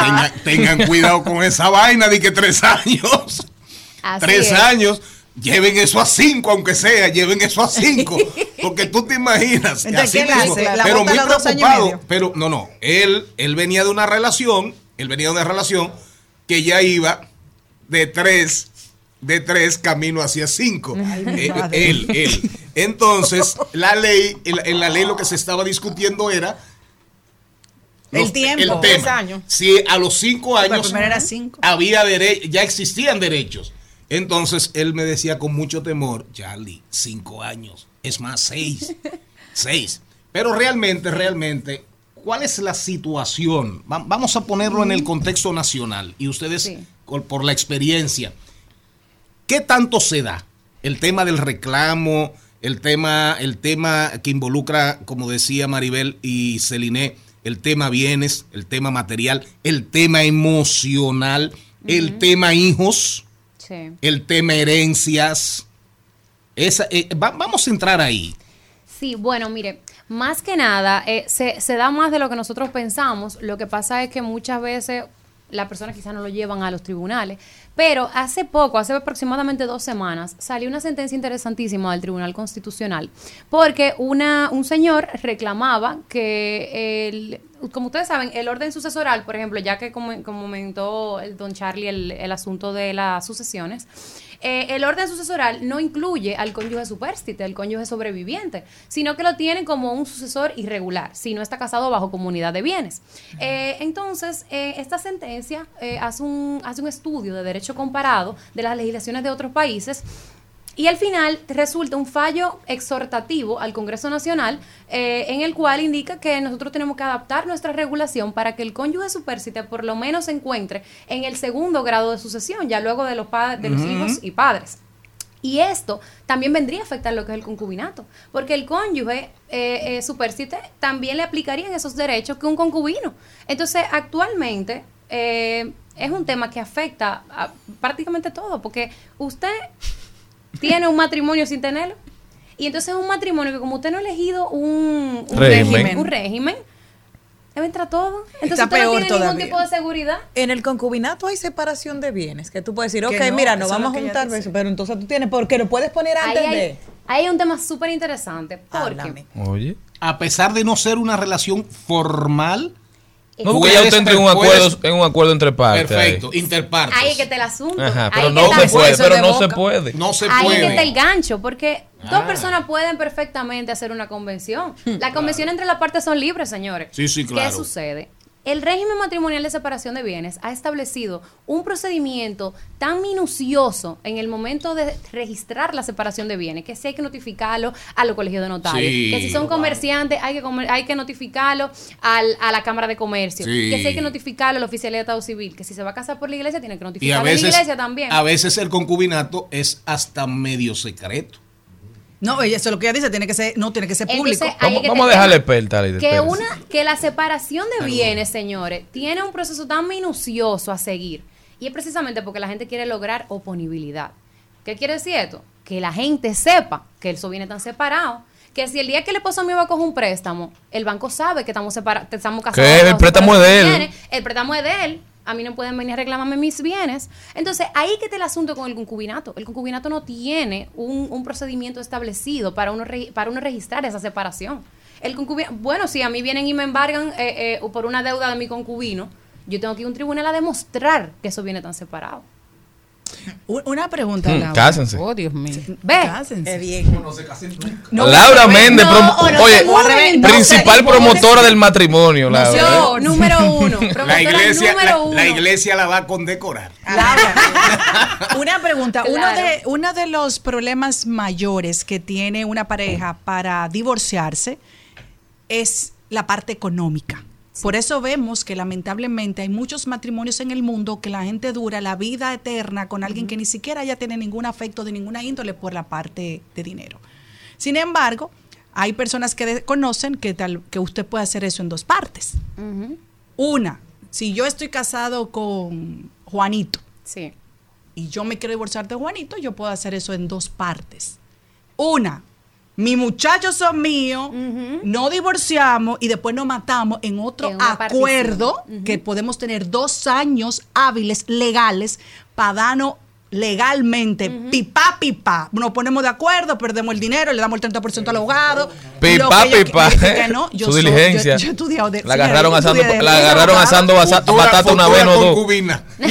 Tengan, tengan cuidado con esa vaina de que tres años. Así tres es. años. Lleven eso a cinco, aunque sea, lleven eso a cinco. Porque tú te imaginas. Entonces, así ¿qué le mismo? La pero muy preocupado. Pero no, no. Él, él venía de una relación, él venía de una relación que ya iba de tres, de tres camino hacia cinco. Eh, madre. él, él. Entonces, la ley, en la, en la ley lo que se estaba discutiendo era El tiempo. el Tres tema. años. Si a los cinco años era cinco. había derecho, ya existían derechos. Entonces él me decía con mucho temor, Charlie, cinco años, es más, seis, seis. Pero realmente, realmente, ¿cuál es la situación? Va- vamos a ponerlo en el contexto nacional y ustedes, Sí. por, por la experiencia, ¿qué tanto se da? El tema del reclamo, el tema, el tema que involucra, como decía Maribel y Celine, el tema bienes, el tema material, el tema emocional, el tema hijos, Sí. el tema herencias. Esa, eh, va- vamos a entrar ahí. Sí, bueno, mire, más que nada, eh, se, se da más de lo que nosotros pensamos. Lo que pasa es que muchas veces las personas quizás no lo llevan a los tribunales. Pero hace poco, hace aproximadamente dos semanas, salió una sentencia interesantísima del Tribunal Constitucional. Porque una, un señor reclamaba que, el, como ustedes saben, el orden sucesoral, por ejemplo, ya que comentó el don Charlie el, el asunto de las sucesiones, eh, el orden sucesoral no incluye al cónyuge supérstite, al cónyuge sobreviviente, sino que lo tiene como un sucesor irregular, si no está casado bajo comunidad de bienes. Eh, entonces, eh, esta sentencia eh, hace, un, hace un estudio de derecho comparado de las legislaciones de otros países y al final resulta un fallo exhortativo al Congreso Nacional eh, en el cual indica que nosotros tenemos que adaptar nuestra regulación para que el cónyuge supérsite por lo menos se encuentre en el segundo grado de sucesión, ya luego de los, de los hijos y padres. Y esto también vendría a afectar lo que es el concubinato, porque el cónyuge eh, eh, también le aplicarían esos derechos que un concubino. Entonces, actualmente eh, es un tema que afecta a prácticamente todo, porque usted tiene un matrimonio sin tenerlo, y entonces es un matrimonio que como usted no ha elegido un, un Régimen. régimen, un régimen, entra todo. Entonces Está usted no peor tiene ningún todavía. tipo de seguridad. En el concubinato hay separación de bienes, que tú puedes decir, ok, no, mira, es vamos a juntar, pero entonces tú tienes, porque lo puedes poner Ahí antes hay, de... ahí hay un tema súper interesante, porque Oye. A pesar de no ser una relación formal. No, porque ya usted entra en un acuerdo, en un acuerdo entre partes. ahí. Perfecto, interpartes. ahí es que está el asunto. Ajá, Ahí pero no se puede, pero no se puede. No se Ahí es que puede. está el gancho, porque dos Ah. personas pueden perfectamente hacer una convención. La convención entre las partes son libres, señores. Sí, sí, ¿Qué claro. sucede? El régimen matrimonial de separación de bienes ha establecido un procedimiento tan minucioso en el momento de registrar la separación de bienes, que sí hay que notificarlo a los colegios de notarios, Sí. que si son comerciantes hay que, comer- hay que notificarlo al- a la Cámara de Comercio, Sí. que sí hay que notificarlo al oficial de Estado Civil, que si se va a casar por la iglesia tiene que a notificarlo a la iglesia también. a veces el concubinato es hasta medio secreto. No, eso es lo que ella dice, tiene que ser, no tiene que ser público. Entonces, Vamos, que vamos a dejarle experta que una que la separación de bienes, señores, tiene un proceso tan minucioso a seguir y es precisamente porque la gente quiere lograr oponibilidad. ¿Qué quiere decir esto? Que la gente sepa que esos bienes están separados. Que si el día que el esposo mío va a coger un préstamo, el banco sabe que estamos separados, estamos casados. Que el préstamo es de él. El préstamo es de él. A mí no pueden venir a reclamarme mis bienes. Entonces, ahí que está el asunto con el concubinato. El concubinato no tiene un, un procedimiento establecido para uno, para uno registrar esa separación. El concubinato, bueno, si a mí vienen y me embargan eh, eh, por una deuda de mi concubino, yo tengo que ir a un tribunal a demostrar que eso viene tan separado. Una pregunta, Hmm, Laura. cásense. Oh, Dios mío. Ve. Cásense. bien. No se casen nunca. No, Laura Méndez, no, oye, no principal promotora del matrimonio, Laura. Yo, número uno. La promotora iglesia, número la, uno. la iglesia la va a condecorar. Una pregunta, uno, de, uno de los problemas mayores que tiene una pareja para divorciarse es la parte económica. Por eso vemos que lamentablemente hay muchos matrimonios en el mundo que la gente dura la vida eterna con alguien que ni siquiera ya tiene ningún afecto de ninguna índole por la parte de dinero. Sin embargo, hay personas que conocen que, tal, que usted puede hacer eso en dos partes. Una, si yo estoy casado con Juanito Sí. y yo me quiero divorciar de Juanito, yo puedo hacer eso en dos partes. Una, mis muchachos son míos, no divorciamos y después nos matamos en otro En acuerdo que podemos tener dos años hábiles legales para darnos legalmente, pipá, pipá. Nos ponemos de acuerdo, perdemos el dinero, le damos el 30% al abogado. Yo- pipá. que no, yo Su soy- diligencia. Yo, yo estudiado de- La agarraron yo asando, la agarraron asando batata una vez o dos. concubina.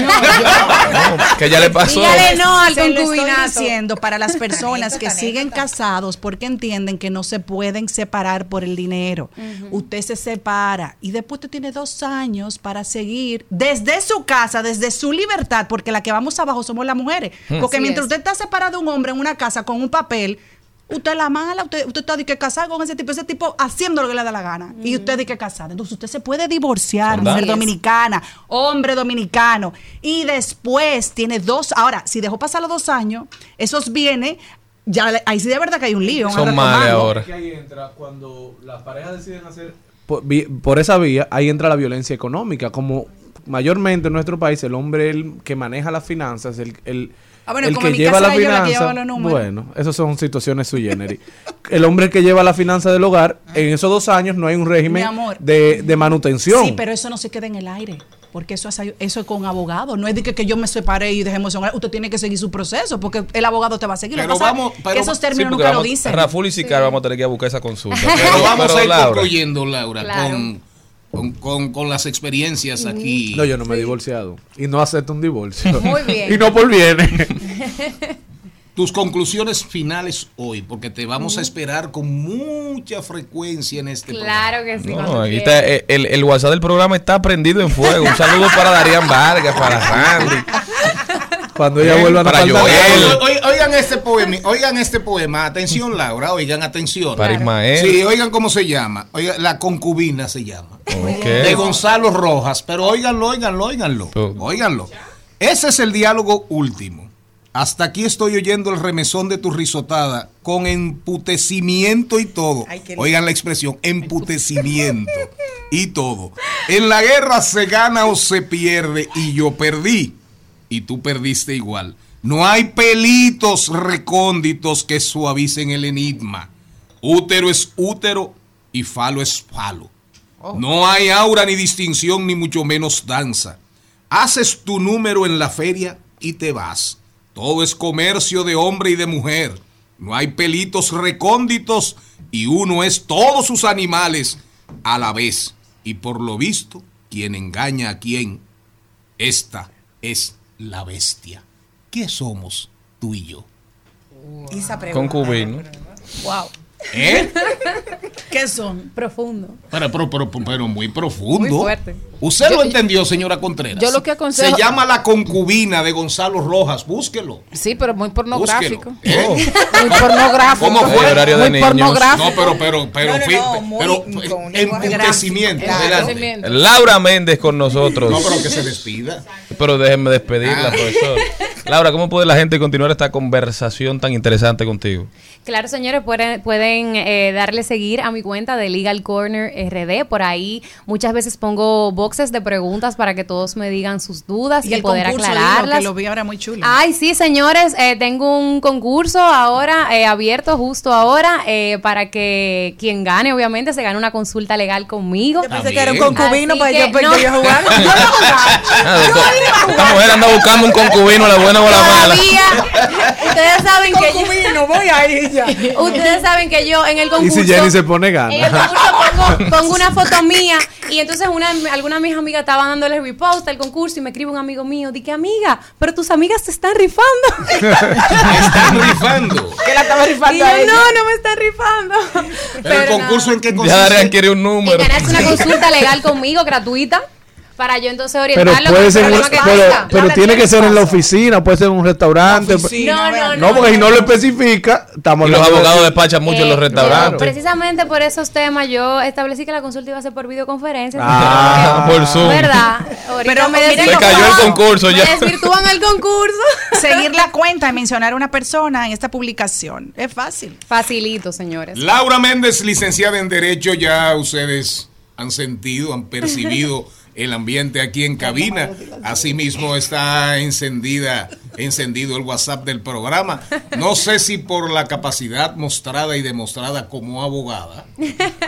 No, que ya le pasó. Dígale no al Se concubinato. diciendo para las personas que siguen casados porque entienden que no se pueden separar por el dinero. Usted se separa y después usted tiene dos años para seguir desde su casa, desde su libertad, porque la que vamos abajo somos las mujeres. Hmm. Porque Así mientras es. usted está separado de un hombre en una casa con un papel, Usted es la mala, usted, usted está de que casado con ese tipo, ese tipo haciendo lo que le da la gana. Y usted de que casado. Entonces usted se puede divorciar, ¿Verdad? mujer Así es. dominicana, hombre dominicano. Y después tiene dos. Ahora, si dejó pasar los dos años, esos bienes, ya le- ahí sí de verdad que hay un lío. Son males ahora. Que ahí entra cuando las parejas deciden hacer por, vi- por esa vía, ahí entra la violencia económica. Como mayormente en nuestro país el hombre el que maneja las finanzas, el, el, Ah, bueno, el que lleva la finanza. llevaba los números. Bueno, esas son situaciones sui generis. el hombre que lleva la finanza del hogar, en esos dos años no hay un régimen de, de manutención. Sí, pero eso no se queda en el aire. Porque eso es, eso es con abogado. No es de que, que yo me separé y dejemos el- Usted tiene que seguir su proceso porque el abogado te va a seguir. Lo Pero vamos- pero- que esos términos nunca lo vamos- dicen. Raful y Sicar vamos a tener que ir a buscar esa consulta. Pero Pero, vamos pero, a ir Laura, concluyendo, Laura, Claro. con, con, con- con las experiencias aquí. No, yo no me he divorciado. Y no acepto un divorcio. Muy bien. y no por bienes. Tus conclusiones finales hoy, porque te vamos a esperar con mucha frecuencia en este Claro que sí. No, cuando aquí quiera. está, eh, el, el WhatsApp del programa está prendido en fuego. Un saludo para Darían Vargas, para Randy. Cuando ella vuelva a Joel. Oigan este poema, oigan este poema, atención Laura, oigan atención. Para Ismael. Sí, oigan cómo se llama. Oiga, la concubina se llama. De Gonzalo Rojas, pero oiganlo, oiganlo, oiganlo. Oiganlo. Ese es el diálogo último. Hasta aquí estoy oyendo el remesón de tu risotada con emputecimiento y todo. Ay. Oigan la expresión, emputecimiento y todo. En la guerra se gana o se pierde y yo perdí y tú perdiste igual. No hay pelitos recónditos que suavicen el enigma. Útero es útero y falo es falo. No hay aura ni distinción ni mucho menos danza. Haces tu número en la feria y te vas. Todo es comercio de hombre y de mujer. No hay pelitos recónditos y uno es todos sus animales a la vez. Y por lo visto, quien engaña a quien, esta es la bestia. ¿Qué somos tú y yo? Esa pregunta. Concubino. Wow. ¿Eh? ¿Qué son? Profundo. Pero, pero, pero, pero muy profundo. Muy fuerte. ¿Usted Yo- lo entendió, señora Contreras? yo lo que aconsejo- Se llama La concubina de Gonzalo Rojas. Búsquelo. Sí, pero muy pornográfico. ¿Eh? Muy pornográfico. ¿Cómo fue? De Muy niños. pornográfico. No, pero, pero, pero, No, pero, eh, emputecimiento. Laura Méndez con nosotros. No, pero que se despida. Pero déjenme despedirla, Ah. profesor. Laura, ¿cómo puede la gente continuar esta conversación tan interesante contigo? Claro, señores, pueden, pueden eh, darle seguir a mi cuenta de Legal Corner RD. Por ahí muchas veces pongo boxes de preguntas para que todos me digan sus dudas y, Y el poder dilo, aclararlas. que lo vi ahora muy chulo. Ay, sí, señores, eh, tengo un concurso ahora eh, abierto justo ahora eh, para que quien gane, obviamente, se gane una consulta legal conmigo. Yo pensé que era un concubino Así para que yo, para no. yo jugar. Yo iba a jugar. Esta- Esta mujer anda buscando un concubino, la buena o la mala. Todavía, ustedes saben que yo, voy ya. ustedes saben que yo en el Y concurso si Jenny se pone En el concurso pongo, pongo una foto mía y entonces una, alguna de mis amigas estaba dándole repost al concurso y me escribe un amigo mío, di que amiga, pero tus amigas te están rifando. Están rifando. Que la estaba y rifando yo, a ella. no, no me están rifando. Pero, el concurso en qué Ya consiste. quiere un Y número. ganarse una consulta legal conmigo, gratuita, para yo entonces Pero orientarlo puede con ser, el un- problema que pero, pero tiene que ser en la oficina, puede ser en un restaurante. Oficina, No, no, No, porque si no lo especifica, estamos Y los abogados despachan mucho en los Eh, restaurantes. Precisamente por esos temas yo establecí que la consulta iba a ser por videoconferencia. Ah, por Zoom. ¿Verdad? Ahorita Pero me Se desvirtúan- cayó el concurso ya. Me desvirtúan el concurso. Seguir la cuenta y mencionar a una persona en esta publicación. Es fácil. Facilito, señores. Laura Méndez, licenciada en Derecho, ya ustedes han sentido, han percibido el ambiente aquí en cabina. Asimismo está encendida, encendido el WhatsApp del programa. No sé si por la capacidad mostrada y demostrada como abogada.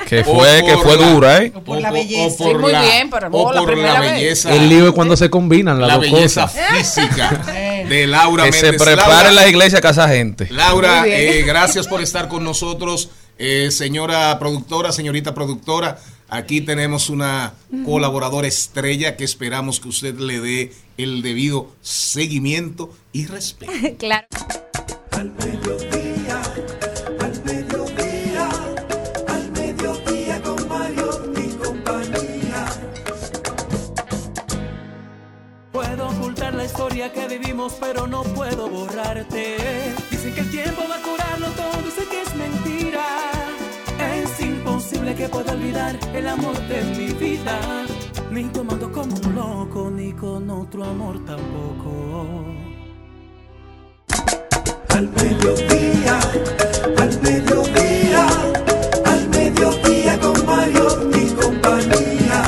Que o fue, que por fue la- dura, ¿eh? o por la o belleza. por Sí, muy la- bien, pero o la por la belleza. El lío es cuando se combinan las la dos belleza cosas. física de Laura Que se prepare Laura, la iglesia a casa gente. Laura, eh, gracias por estar con nosotros. Eh, señora productora, señorita productora, aquí tenemos una colaboradora estrella que esperamos que usted le dé el debido seguimiento y respeto. claro. Al mediodía, al mediodía, al mediodía con Mario y compañía. Puedo ocultar la historia que vivimos, pero no puedo borrarte. Dicen que el tiempo va a curarlo todo, sé que es mentira. Imposible que pueda olvidar el amor de mi vida. Ni tomando como un loco, ni con otro amor tampoco. Al mediodía, al mediodía, al mediodía con Mario y compañía.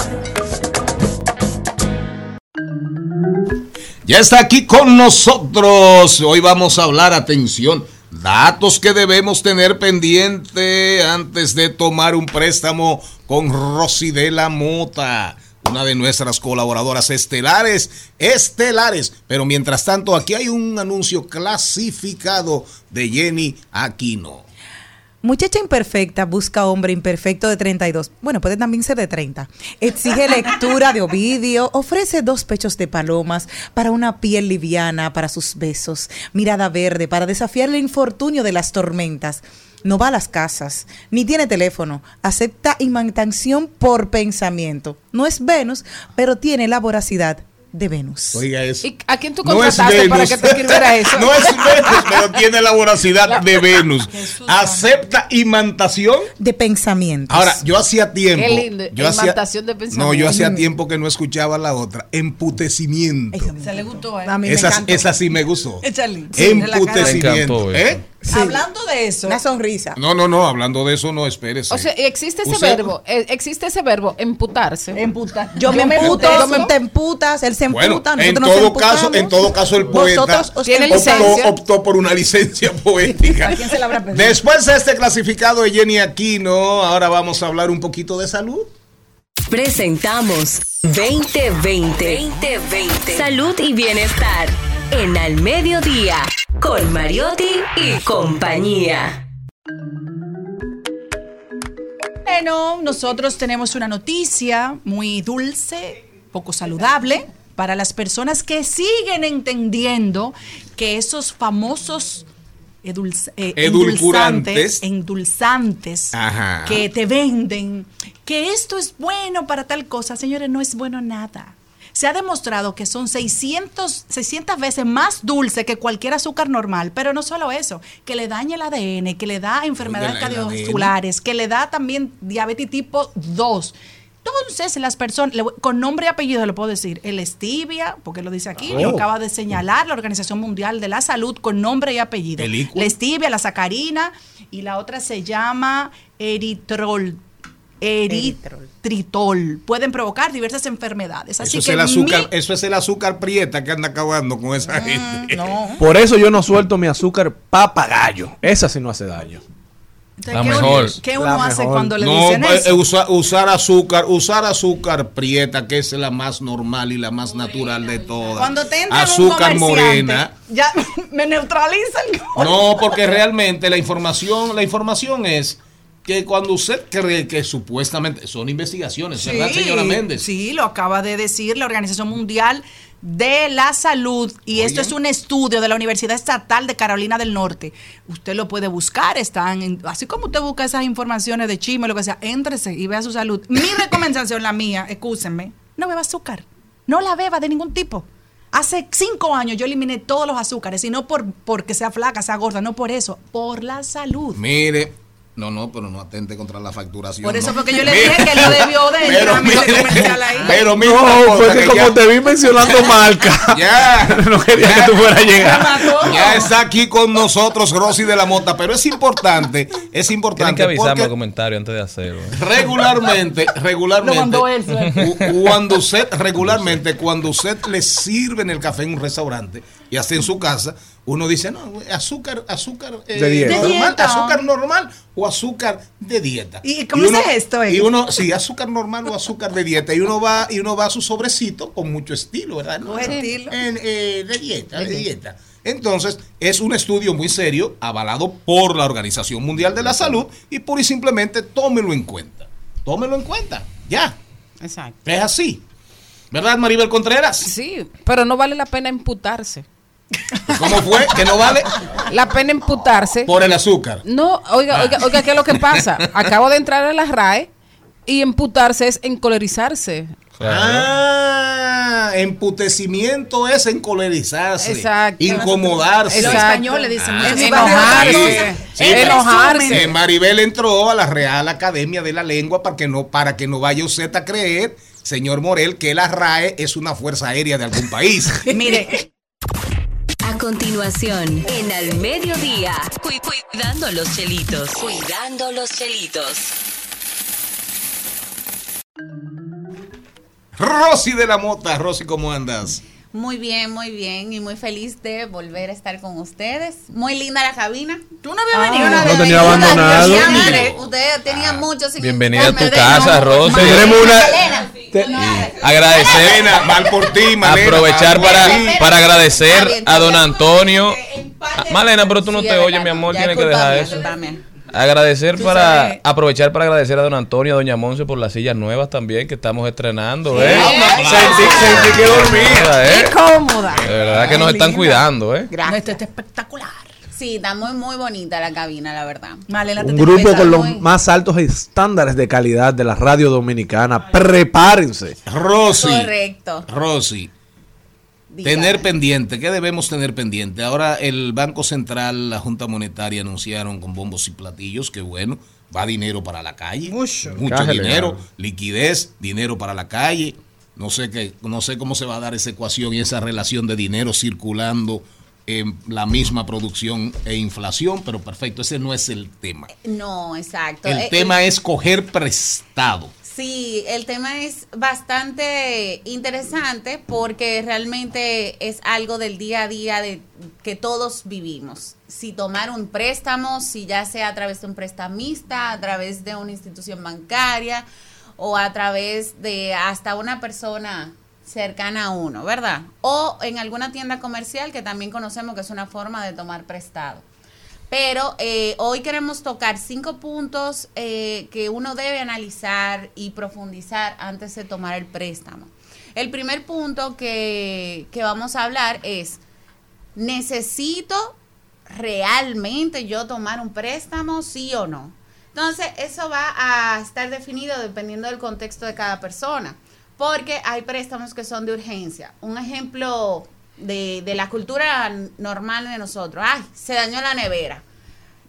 Ya está aquí con nosotros. Hoy vamos a hablar, atención, datos que debemos tener pendiente antes de tomar un préstamo con Rosy de la Mota, una de nuestras colaboradoras estelares, estelares. Pero mientras tanto, aquí hay un anuncio clasificado de Jenny Aquino. Muchacha imperfecta busca hombre imperfecto de 32. Bueno, puede también ser de 30. Exige lectura de Ovidio, ofrece dos pechos de palomas para una piel liviana, para sus besos, mirada verde, para desafiar el infortunio de las tormentas. No va a las casas, ni tiene teléfono, acepta imantación por pensamiento. No es Venus, pero tiene la voracidad de Venus. Oiga eso. ¿Y a quién tú No es contrataste para Venus. que te escribiera eso? no es Venus, pero tiene la voracidad de Venus. Acepta imantación. De pensamientos. Ahora, yo hacía tiempo. Qué lindo, Yo hacía, imantación de no, pensamiento. yo hacía tiempo que no escuchaba la otra. Emputecimiento. Se le gustó a él. A mí me Esa, encantó. esa sí me gustó. Échale. Me Emputecimiento. encantó ¿Eh? Hablando de eso, Una sonrisa. No, no, no, hablando de eso, no, espérese. O sea, existe ese Usted- verbo, eh, existe ese verbo, emputarse. emputa. Yo me emputo, yo me te emputas, él se Bueno, emputa, en nos todo caso, en todo caso el poeta optó, optó por una licencia poética. ¿A quién se la habrá pedido? Después de este clasificado de Jenny Aquino, ahora vamos a hablar un poquito de salud. Presentamos 2020. 2020. Salud y bienestar. En Al Mediodía. Con Mariotti y compañía. Bueno, nosotros tenemos una noticia muy dulce, poco saludable, para las personas que siguen entendiendo que esos famosos edulz- eh, Edulcorantes. endulzantes, endulzantes Ajá. que te venden, que esto es bueno para tal cosa, señores, no es bueno nada. Se ha demostrado que son 600, 600 veces más dulce que cualquier azúcar normal, pero no solo eso, que le daña el ADN, que le da enfermedades cardiovasculares, que le da también diabetes tipo 2. Entonces, las personas, con nombre y apellido le puedo decir, el stevia, porque lo dice aquí, lo Oh. acaba de señalar la Organización Mundial de la Salud con nombre y apellido. El stevia, la sacarina y la otra se llama eritrol. Eritritol. Pueden provocar diversas enfermedades. Así Eso es, que el azúcar, mi- eso es el azúcar prieta que anda acabando con esa Mm, gente. Por eso yo no suelto mi azúcar papagayo. Esa sí no hace daño. Entonces, La ¿qué mejor. Uno, ¿Qué uno La hace mejor. cuando le No, dicen eh, eso? usa- usar azúcar, usar azúcar prieta, que es la más normal y la más natural de todas. Cuando te entra en un azúcar comerciante, morena. Ya me neutralizan. No, porque realmente la información, la información es que cuando usted cree que supuestamente son investigaciones, ¿verdad, señora Méndez? Sí, lo acaba de decir la Organización Mundial de la Salud y esto es un estudio de la Universidad Estatal de Carolina del Norte. Usted lo puede buscar, están en- así como usted busca esas informaciones de chisme, lo que sea, éntrese y vea su salud. Mi recomendación, la mía, escúsenme, no beba azúcar, no la beba de ningún tipo. Hace cinco años yo eliminé todos los azúcares y no por porque sea flaca, sea gorda, no por eso, por la salud. Mire, no, no, pero no atente contra la facturación. Por eso no. fue que yo le dije que no debió de pero. Pero una No, fue que que como ya- te vi mencionando marca. Ya, no quería ya. que tú fueras a llegar. Ya está aquí con nosotros Rosy de la Mota, pero es importante, es Tienen que importante avisarme porque el comentario antes de hacerlo. regularmente, regularmente, Lo cuando usted, regularmente, cuando usted le sirven el café en un restaurante y hasta en su casa, uno dice, no, azúcar, azúcar eh, De dieta. normal, De azúcar normal o azúcar de dieta. ¿Y cómo uno- es esto, eh? Y uno, sí, azúcar normal o azúcar de dieta. Y uno va, y uno va a su sobrecito con mucho estilo, ¿verdad? No, estilo. en, eh, de dieta, de dieta. Entonces, es un estudio muy serio, avalado por la Organización Mundial de la Salud, y pura y simplemente tómelo en cuenta. Tómelo en cuenta. Ya. Exacto. Es así. ¿Verdad, Maribel Contreras? Sí, pero no vale la pena imputarse. ¿Cómo fue? ¿Que no vale? La pena imputarse. Por el azúcar. No, oiga, oiga, oiga, ¿qué es lo que pasa? Acabo de entrar a la RAE y imputarse es encolerizarse. Ah, emputecimiento es encolerizarse, Exacto. incomodarse. En los Exacto. españoles dicen Ah, enojarse. Sí, enojarse. Eh, Maribel entró a la Real Academia de la Lengua para que no, para que no vaya usted a creer, señor Morel, que la RAE es una fuerza aérea de algún país. Mire, continuación, en Al Mediodía, cu- cuidando los chelitos. Cuidando los chelitos. Rosy de la Mota, Rosy, ¿cómo andas? Muy bien, muy bien y muy feliz de volver a estar con ustedes. Muy linda la cabina. tú no habías venido. no había tenía abandonado. Ustedes tenían mucho sin Bienvenida a tu casa. Rosy. Tendremos una. Te- Agradecer, Malena, mal por ti, Malena. aprovechar mal para, ti. para agradecer a don Antonio. Ah, Malena, pero tú no Sí, te es oyes, mi amor, tienes es que dejar eso. Agradecer Tú para, sabes. aprovechar para agradecer a don Antonio, a doña Monse por las sillas nuevas también que estamos estrenando, ¿eh? Sentí, sentí que dormía. ¿eh? Cómoda. De verdad que nos están cuidando, ¿eh? No, esto está espectacular. Sí, está muy, muy bonita la cabina, la verdad. Malena, Un grupo con los muy- más altos estándares de calidad de la radio dominicana. Prepárense. Rosy. Correcto. Rosy. Dígame. Tener pendiente, ¿qué debemos tener pendiente? Ahora el Banco Central, la Junta Monetaria anunciaron con bombos y platillos que bueno, va dinero para la calle. Mucho. Mucho dinero, legal. liquidez, dinero para la calle. No sé qué, no sé cómo se va a dar esa ecuación y esa relación de dinero circulando en la misma producción e inflación, pero perfecto, ese no es el tema. No, exacto. El Eh, tema eh, es coger prestado. Sí, el tema es bastante interesante porque realmente es algo del día a día de que todos vivimos. Si tomar un préstamo, si ya sea a través de un prestamista, a través de una institución bancaria o a través de hasta una persona cercana a uno, ¿verdad? O en alguna tienda comercial que también conocemos que es una forma de tomar prestado. Pero eh, hoy queremos tocar cinco puntos eh, que uno debe analizar y profundizar antes de tomar el préstamo. El primer punto que, que vamos a hablar es, ¿necesito realmente yo tomar un préstamo, sí o no? Entonces, eso va a estar definido dependiendo del contexto de cada persona, porque hay préstamos que son de urgencia. Un ejemplo de, de la cultura normal de nosotros, ay, se dañó la nevera.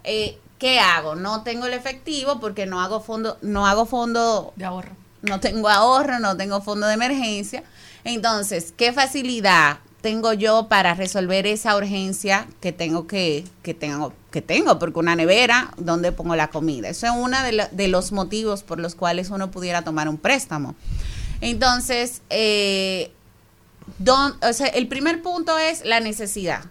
Eh, ¿Qué hago? No tengo el efectivo porque no hago fondo, no hago fondo de ahorro. No tengo ahorro, no tengo fondo de emergencia. Entonces, ¿qué facilidad tengo yo para resolver esa urgencia que tengo que, que tengo, que tengo? Porque una nevera, ¿dónde pongo la comida? Eso es uno de, de los motivos por los cuales uno pudiera tomar un préstamo. Entonces, eh, don- o sea, el primer punto es la necesidad.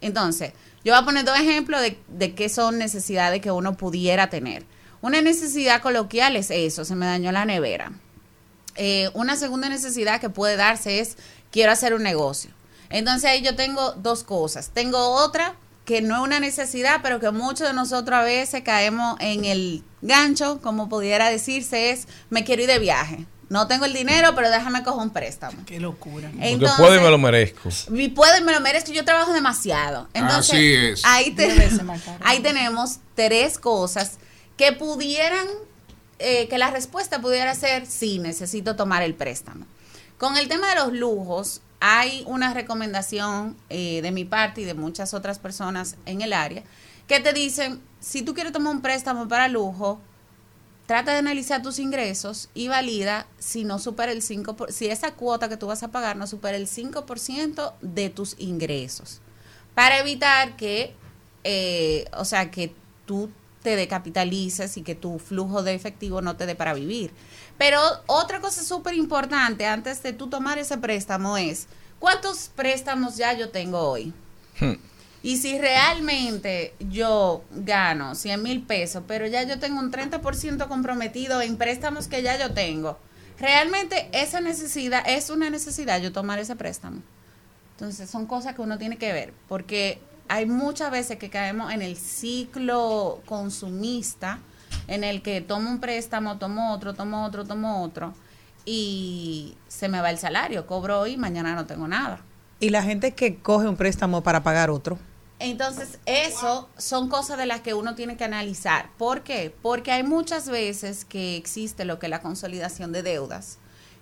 Entonces, yo voy a poner dos ejemplos de, de qué son necesidades que uno pudiera tener. Una necesidad coloquial es eso, se me dañó la nevera. Eh, una segunda necesidad que puede darse es quiero hacer un negocio. Entonces ahí yo tengo dos cosas. Tengo otra que no es una necesidad, pero que muchos de nosotros a veces caemos en el gancho, como pudiera decirse, es me quiero ir de viaje. No tengo el dinero, pero déjame coger un préstamo. Qué locura. Porque puedo y me lo merezco. Y puedo y me lo merezco, yo trabajo demasiado. Entonces, Así es. Ahí, te- ahí tenemos tres cosas que pudieran, eh, que la respuesta pudiera ser, sí, necesito tomar el préstamo. Con el tema de los lujos, hay una recomendación eh, de mi parte y de muchas otras personas en el área que te dicen, si tú quieres tomar un préstamo para lujo, trata de analizar tus ingresos y valida si no supera el 5%, por- si esa cuota que tú vas a pagar no supera el 5% de tus ingresos. Para evitar que, eh, o sea, que tú te decapitalices y que tu flujo de efectivo no te dé para vivir. Pero otra cosa súper importante antes de tú tomar ese préstamo es, ¿cuántos préstamos ya yo tengo hoy? Y si realmente yo gano 100 mil pesos, pero ya yo tengo un 30% comprometido en préstamos que ya yo tengo, realmente esa necesidad es una necesidad yo tomar ese préstamo. Entonces son cosas que uno tiene que ver, porque hay muchas veces que caemos en el ciclo consumista, en el que tomo un préstamo, tomo otro, tomo otro, tomo otro, y se me va el salario, cobro hoy, mañana no tengo nada. Y la gente que coge un préstamo para pagar otro. Entonces, eso son cosas de las que uno tiene que analizar. ¿Por qué? Porque hay muchas veces que existe lo que es la consolidación de deudas,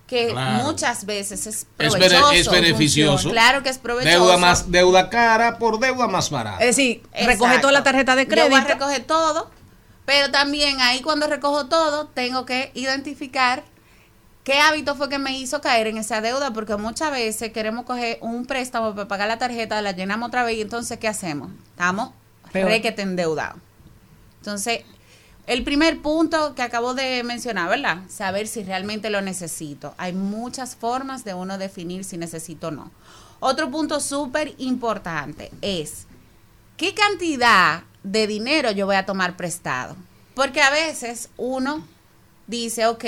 que Claro. muchas veces es provechoso. es beneficioso. Claro que es provechoso. Deuda más deuda cara por deuda más barata. Es decir, recoge Exacto. toda la tarjeta de Yo voy a crédito. recoger todo, pero también ahí cuando recojo todo, tengo que identificar qué hábito fue que me hizo caer en esa deuda, porque muchas veces queremos coger un préstamo para pagar la tarjeta, la llenamos otra vez y entonces ¿qué hacemos? Estamos requete endeudados. Entonces, el primer punto que acabo de mencionar, ¿verdad? Saber si realmente lo necesito. Hay muchas formas de uno definir si necesito o no. Otro punto súper importante es qué cantidad de dinero yo voy a tomar prestado. Porque a veces uno dice, ok,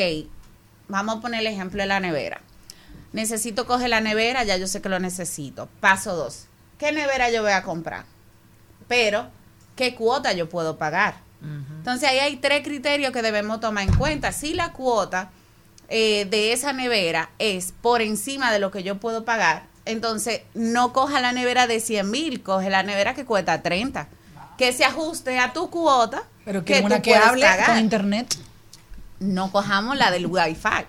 vamos a poner el ejemplo de la nevera. Necesito coger la nevera, ya yo sé que lo necesito. Paso dos, ¿qué nevera yo voy a comprar? Pero, ¿qué cuota yo puedo pagar? Entonces ahí hay tres criterios que debemos tomar en cuenta. Si la cuota eh, de esa nevera es por encima de lo que yo puedo pagar, entonces no coja la nevera de 100 mil, coge la nevera que cuesta 30. Que se ajuste a tu cuota. Pero que una tú que hable pagar. con internet. No cojamos la del Wi-Fi.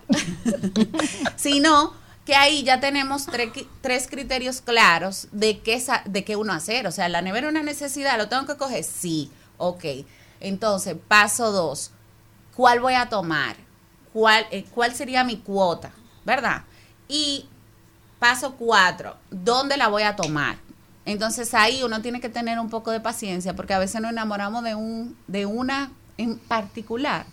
sino que ahí ya tenemos tre- tres criterios claros de qué, de qué uno hacer. O sea, la nevera es una necesidad, ¿lo tengo que coger? Sí, ok. Entonces, paso dos, ¿cuál voy a tomar? ¿Cuál, eh, cuál sería mi cuota? ¿Verdad? Y paso cuatro, ¿dónde la voy a tomar? Entonces ahí uno tiene que tener un poco de paciencia porque a veces nos enamoramos de, un, de una en particular,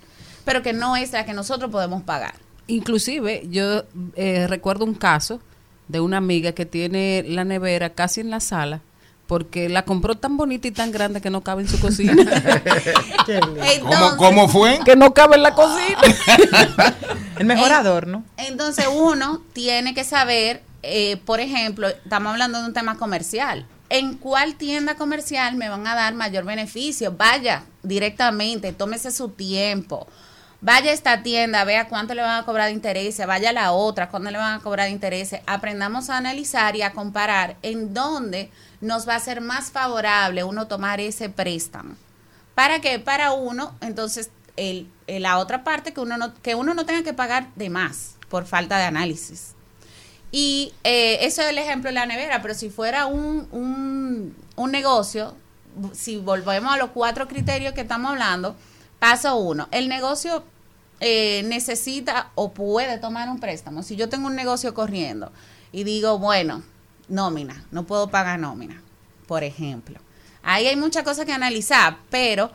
pero que no es la que nosotros podemos pagar. Inclusive, yo eh, recuerdo un caso de una amiga que tiene la nevera casi en la sala porque la compró tan bonita y tan grande que no cabe en su cocina. ¿Cómo, cómo fue? Que no cabe en la cocina. El mejorador, ¿no? Entonces uno tiene que saber, eh, por ejemplo, estamos hablando de un tema comercial. ¿En cuál tienda comercial me van a dar mayor beneficio? Vaya directamente, tómese su tiempo. Vaya a esta tienda, vea cuánto le van a cobrar de intereses, vaya a la otra, cuánto le van a cobrar de intereses. Aprendamos a analizar y a comparar en dónde nos va a ser más favorable uno tomar ese préstamo. ¿Para qué? Para uno, entonces, el- la otra parte que uno, no, que uno no tenga que pagar de más por falta de análisis. Y eh, eso es el ejemplo de la nevera, pero si fuera un, un, un negocio, si volvemos a los cuatro criterios que estamos hablando, paso uno, el negocio eh, necesita o puede tomar un préstamo. Si yo tengo un negocio corriendo y digo, bueno, nómina, no puedo pagar nómina, por ejemplo. Ahí hay muchas cosas que analizar, pero,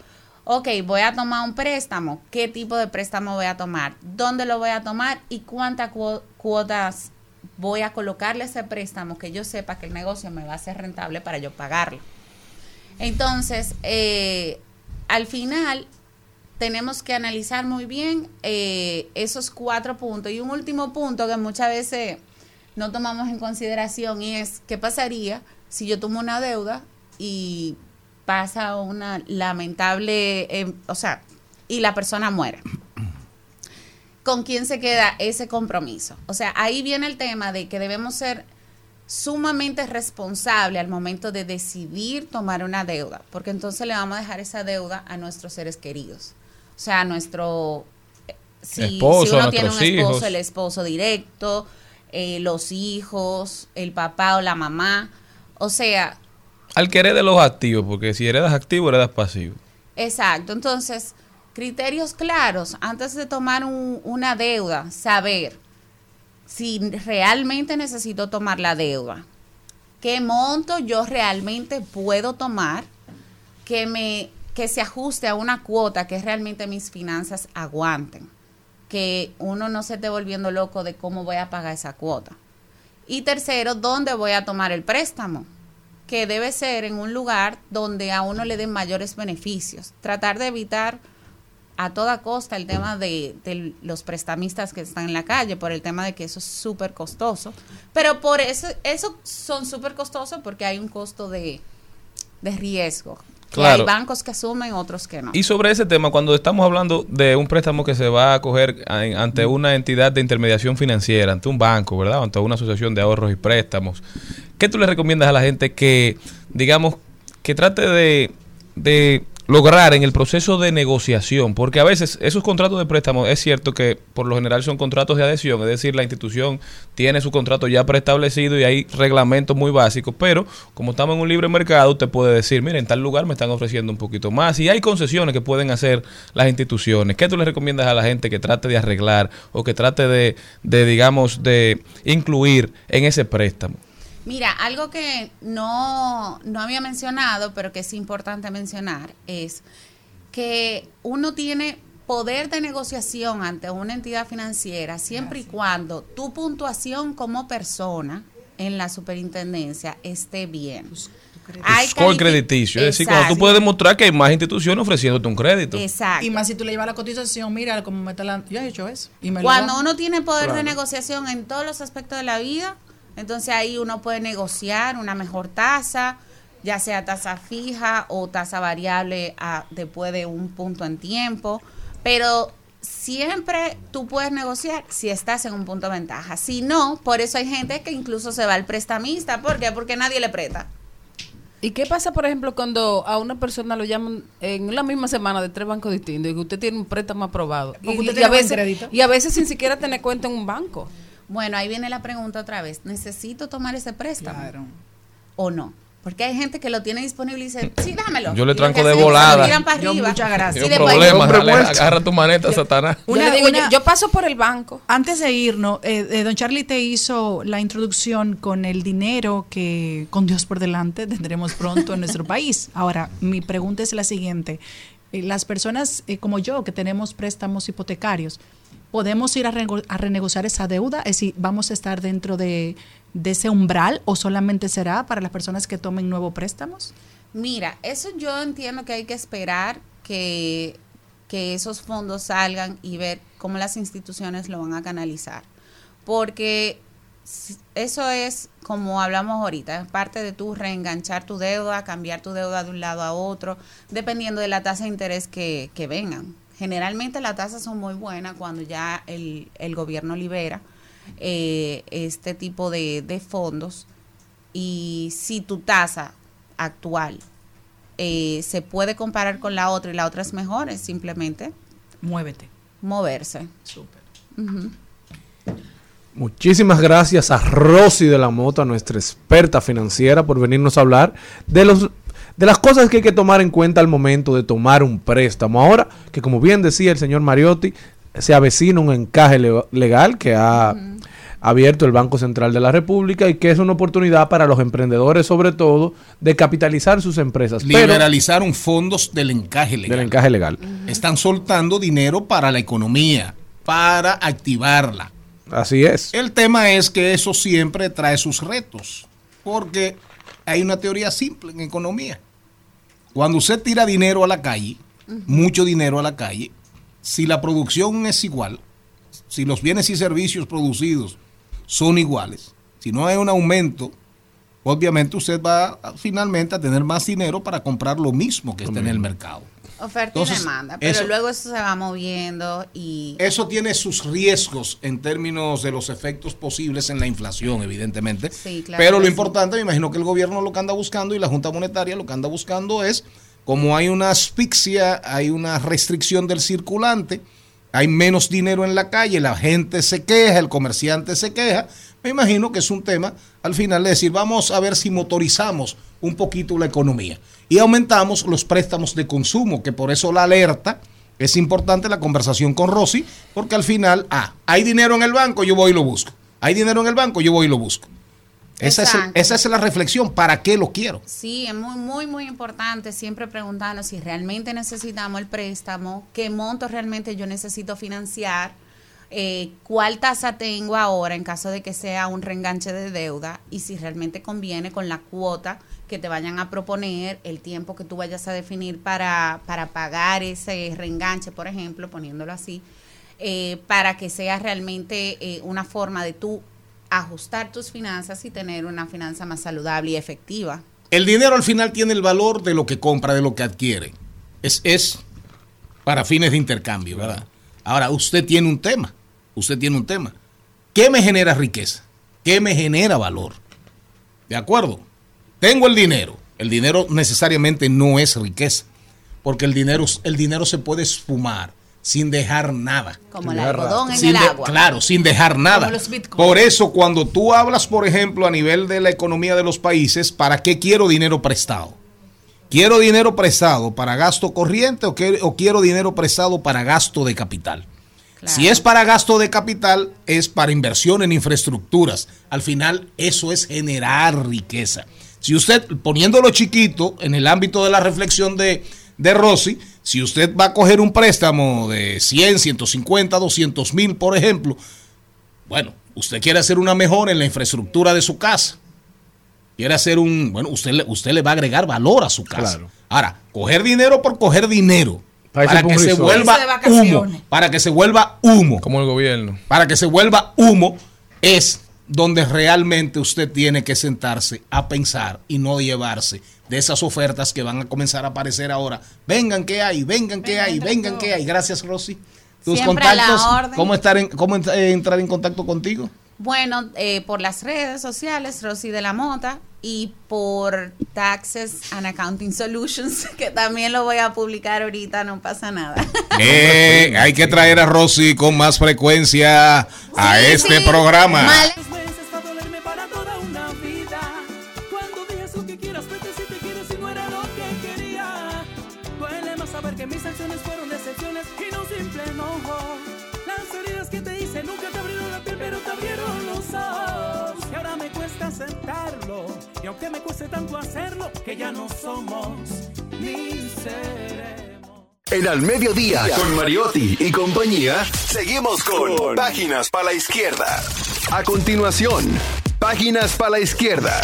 ok, voy a tomar un préstamo. ¿Qué tipo de préstamo voy a tomar? ¿Dónde lo voy a tomar? ¿Y cuántas cuo- cuotas voy a colocarle ese préstamo que yo sepa que el negocio me va a ser rentable para yo pagarlo? Entonces, eh, al final, tenemos que analizar muy bien eh, esos cuatro puntos. Y un último punto que muchas veces no tomamos en consideración y es qué pasaría si yo tomo una deuda y pasa una lamentable, eh, o sea, y la persona muere. ¿Con quién se queda ese compromiso? O sea, ahí viene el tema de que debemos ser sumamente responsables al momento de decidir tomar una deuda, porque entonces le vamos a dejar esa deuda a nuestros seres queridos. O sea, nuestro... eh, Si, Esposo, si uno tiene un esposo, hijos. el esposo directo, eh, los hijos, el papá o la mamá. O sea, Al que herede los activos, porque si heredas activo, heredas pasivo. Exacto, entonces, criterios claros antes de tomar un- una deuda, saber si realmente necesito tomar la deuda, qué monto yo realmente puedo tomar que me que se ajuste a una cuota que realmente mis finanzas aguanten, que uno no se esté volviendo loco de cómo voy a pagar esa cuota. Y tercero, ¿dónde voy a tomar el préstamo? Que debe ser en un lugar donde a uno le den mayores beneficios. Tratar de evitar a toda costa el tema de, los prestamistas que están en la calle, por el tema de que eso es súper costoso. Pero por eso, eso son súper costosos porque hay un costo de, de riesgo. Que Claro. hay bancos que asumen, otros que no. Y sobre ese tema, cuando estamos hablando de un préstamo que se va a coger ante una entidad de intermediación financiera, ante un banco, ¿verdad? Ante una asociación de ahorros y préstamos, ¿qué tú le recomiendas a la gente que, digamos, que trate de, de lograr en el proceso de negociación? Porque a veces esos contratos de préstamo, es cierto que por lo general son contratos de adhesión, es decir, la institución tiene su contrato ya preestablecido y hay reglamentos muy básicos, pero como estamos en un libre mercado, usted puede decir, mira, en tal lugar me están ofreciendo un poquito más y hay concesiones que pueden hacer las instituciones. ¿Qué tú le recomiendas a la gente que trate de arreglar o que trate de, de digamos, de incluir en ese préstamo? Mira, algo que no, no había mencionado, pero que es importante mencionar, es que uno tiene poder de negociación ante una entidad financiera siempre y cuando tu puntuación como persona en la superintendencia esté bien. Hay Score crediticio, es decir, cuando tú puedes demostrar que hay más instituciones ofreciéndote un crédito. Exacto. Y más si tú le llevas la cotización, mira cómo me está la... Yo he hecho eso. Y me lo Cuando uno tiene poder de negociación en todos los aspectos de la vida, entonces ahí uno puede negociar una mejor tasa, ya sea tasa fija o tasa variable a- después de un punto en tiempo, pero siempre tú puedes negociar si estás en un punto de ventaja. Si no, por eso hay gente que incluso se va al prestamista. ¿Por qué? Porque nadie le presta. ¿Y qué pasa, por ejemplo, cuando a una persona lo llaman en la misma semana de tres bancos distintos y que usted tiene un préstamo aprobado? Porque Y, usted y tiene a veces, crédito. y a veces sin siquiera tener cuenta en un banco. Bueno, ahí viene la pregunta otra vez. ¿Necesito tomar ese préstamo? ¿O no? Porque hay gente que lo tiene disponible y dice, sí, dámelo. Yo le tranco de volada. lo tiran para Yo, arriba. muchas gracias. Y Yo después- problema, Hombre dale, agarra tu maneta, Satanás. Yo le digo, yo- yo paso por el banco. Antes de irnos, eh, eh, don Charlie te hizo la introducción con el dinero que con Dios por delante tendremos pronto en nuestro país. Ahora, mi pregunta es la siguiente. Eh, Las personas eh, como yo que tenemos préstamos hipotecarios, ¿podemos ir a, renegociar esa deuda? Es decir, ¿vamos a estar dentro de, ese umbral o solamente será para las personas que tomen nuevos préstamos? Mira, eso yo entiendo que hay que esperar que, que esos fondos salgan y ver cómo las instituciones lo van a canalizar. Porque eso es, como hablamos ahorita, es parte de tu reenganchar tu deuda, cambiar tu deuda de un lado a otro, dependiendo de la tasa de interés que, que vengan. Generalmente las tasas son muy buenas cuando ya el, el gobierno libera eh, este tipo de, de fondos y si tu tasa actual eh, se puede comparar con la otra y la otra es mejor, es simplemente Muévete. moverse. Súper. Muchísimas gracias a Rosy de la Mota, nuestra experta financiera, por venirnos a hablar de los de las cosas que hay que tomar en cuenta al momento de tomar un préstamo. Ahora, que como bien decía el señor Mariotti, se avecina un encaje le- legal que ha abierto el Banco Central de la República y que es una oportunidad para los emprendedores, sobre todo, de capitalizar sus empresas. Pero- Liberalizaron fondos del encaje legal. del encaje legal. Están soltando dinero para la economía, para activarla. Así es. El tema es que eso siempre trae sus retos, porque hay una teoría simple en economía. Cuando usted tira dinero a la calle, mucho dinero a la calle, si la producción es igual, si los bienes y servicios producidos son iguales, si no hay un aumento, obviamente usted va a- finalmente a tener más dinero para comprar lo mismo que está en el mercado. Oferta Entonces, y demanda, pero eso- luego eso se va moviendo y Eso tiene sus riesgos en términos de los efectos posibles en la inflación, evidentemente. Sí, claro Pero lo sí. importante, me imagino que el gobierno lo que anda buscando y la Junta Monetaria lo que anda buscando es, como hay una asfixia, hay una restricción del circulante, hay menos dinero en la calle, la gente se queja, el comerciante se queja, me imagino que es un tema al final de decir, vamos a ver si motorizamos un poquito la economía y aumentamos los préstamos de consumo, que por eso la alerta es importante la conversación con Rosy, porque al final, ah, hay dinero en el banco, yo voy y lo busco. Hay dinero en el banco, yo voy y lo busco. Esa es, esa es la reflexión, ¿para qué lo quiero? Sí, es muy, muy, muy importante siempre preguntarnos si realmente necesitamos el préstamo, qué monto realmente yo necesito financiar, eh, cuál tasa tengo ahora en caso de que sea un reenganche de deuda y si realmente conviene con la cuota que te vayan a proponer, el tiempo que tú vayas a definir para, para pagar ese reenganche, por ejemplo, poniéndolo así, eh, para que sea realmente eh, una forma de tú ajustar tus finanzas y tener una finanza más saludable y efectiva. El dinero al final tiene el valor de lo que compra, de lo que adquiere. Es, es para fines de intercambio, ¿verdad? Ahora, usted tiene un tema. Usted tiene un tema. ¿Qué me genera riqueza? ¿Qué me genera valor? ¿De acuerdo? Tengo el dinero. El dinero necesariamente no es riqueza. Porque el dinero, el dinero se puede esfumar sin dejar nada. Como el algodón en Sin el de- agua. Claro, sin dejar nada. Como los bitcoins. Por eso, cuando tú hablas, por ejemplo, a nivel de la economía de los países, ¿para qué quiero dinero prestado? ¿Quiero dinero prestado para gasto corriente o, que- o quiero dinero prestado para gasto de capital? Si es para gasto de capital, es para inversión en infraestructuras. Al final, eso es generar riqueza. Si usted, poniéndolo chiquito en el ámbito de la reflexión de, de Rossi, si usted va a coger un préstamo de 100, 150, 200 mil, por ejemplo, bueno, usted quiere hacer una mejora en la infraestructura de su casa. Quiere hacer un, bueno, usted le, usted le va a agregar valor a su casa. Claro. Ahora, coger dinero por coger dinero, Para que se vuelva humo, para que se vuelva humo, Como el gobierno. para que se vuelva humo, es donde realmente usted tiene que sentarse a pensar y no llevarse de esas ofertas que van a comenzar a aparecer ahora. Vengan que hay, vengan que hay, vengan que hay. Gracias, Rosy. Tus Siempre a la contactos, orden. ¿cómo, estar en, cómo ent- entrar en contacto contigo? Bueno, eh, por las redes sociales, Rosy de la Mota, y por Taxes and Accounting Solutions, que también lo voy a publicar ahorita, no pasa nada. Eh, hay que traer a Rosy con más frecuencia a este sí. programa. Mal- aunque me cueste tanto hacerlo, que ya no somos ni seremos. En Al Mediodía, con Mariotti y compañía, seguimos con Páginas para la Izquierda. A continuación, Páginas para la Izquierda.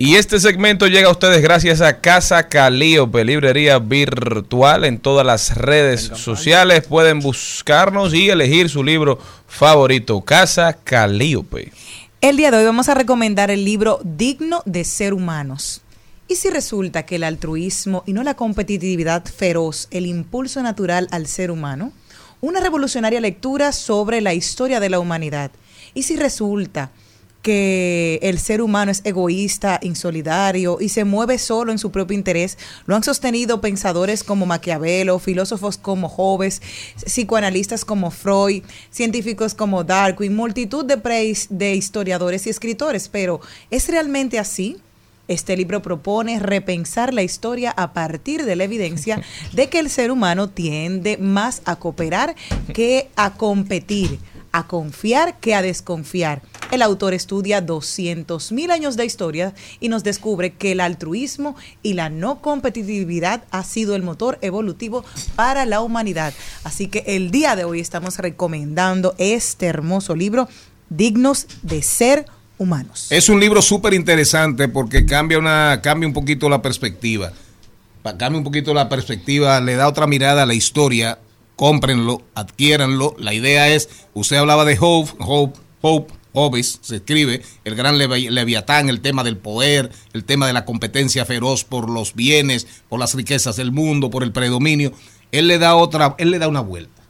Y este segmento llega a ustedes gracias a Casa Calíope, librería virtual en todas las redes sociales. Pueden buscarnos y elegir su libro favorito, Casa Calíope. El día de hoy vamos a recomendar el libro Digno de Ser Humanos. ¿Y si resulta que el altruismo y no la competitividad feroz, el impulso natural al ser humano? Una revolucionaria lectura sobre la historia de la humanidad. ¿Y si resulta que el ser humano es egoísta, insolidario y se mueve solo en su propio interés. Lo han sostenido pensadores como Maquiavelo, filósofos como Hobbes, psicoanalistas como Freud, científicos como Darwin, multitud de, pre- de historiadores y escritores. Pero ¿es realmente así? Este libro propone repensar la historia a partir de la evidencia de que el ser humano tiende más a cooperar que a competir, a confiar que a desconfiar. El autor estudia 200 mil años de historia y nos descubre que el altruismo y la no competitividad ha sido el motor evolutivo para la humanidad. Así que el día de hoy estamos recomendando este hermoso libro, Dignos de Ser Humanos. Es un libro súper interesante porque cambia, una, cambia un poquito la perspectiva. Cambia un poquito la perspectiva, le da otra mirada a la historia. Cómprenlo, adquiéranlo. La idea es, usted hablaba de Hope, Hope, Hope, Hobbes, se escribe, el gran Levi- Leviatán, el tema del poder, el tema de la competencia feroz por los bienes, por las riquezas del mundo, por el predominio. Él le da otra, él le da una vuelta.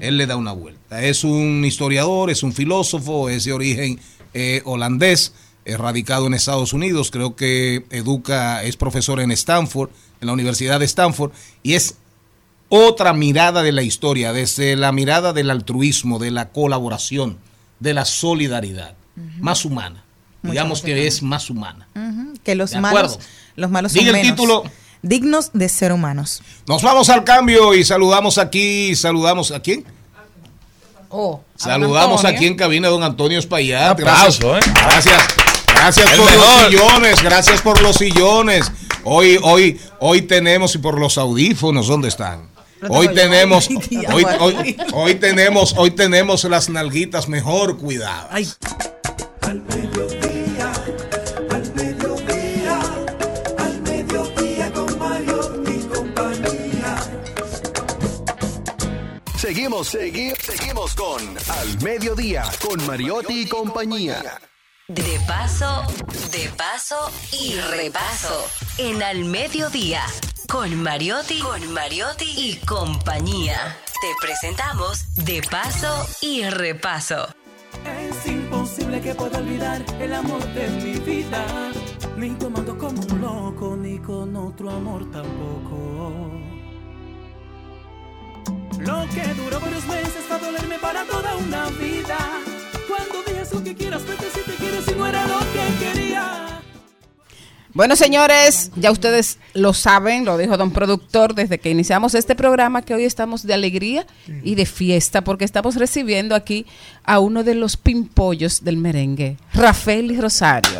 Él le da una vuelta. Es un historiador, es un filósofo, es de origen eh, holandés, eh, radicado en Estados Unidos. Creo que educa, es profesor en Stanford, en la Universidad de Stanford, y es otra mirada de la historia, desde la mirada del altruismo, de la colaboración, de la solidaridad, más humana. Mucho Digamos que es más humana. Que los De malos, los malos son Diga el menos. título. Dignos de ser humanos. Nos vamos al cambio y saludamos aquí, saludamos a quién? Oh, Saludamos aquí en cabina a don Antonio Espaillat. Gracias, ¿eh? gracias, gracias El por mejor. los sillones, gracias por los sillones. Hoy, hoy, hoy tenemos y por los audífonos, ¿dónde están? Hoy tenemos, hoy, hoy, hoy tenemos, hoy tenemos las nalguitas mejor cuidadas. Al mediodía con Mario y compañía. Seguimos, segui- seguimos con Al Mediodía, con Mariotti y compañía. De paso, de paso y repaso. En al mediodía. Con Mariotti, con Mariotti y compañía. Te presentamos De paso y repaso. Es imposible que pueda olvidar el amor de mi vida. Ni tomando como un loco, ni con otro amor tampoco. Lo que duró varios meses para dolerme para toda una vida. Cuando digas lo que quieras, vete si te quieres y no era lo. Bueno, señores, ya ustedes lo saben, lo dijo don productor desde que iniciamos este programa, que hoy estamos de alegría y de fiesta, porque estamos recibiendo aquí a uno de los pimpollos del merengue, Rafael y Rosario.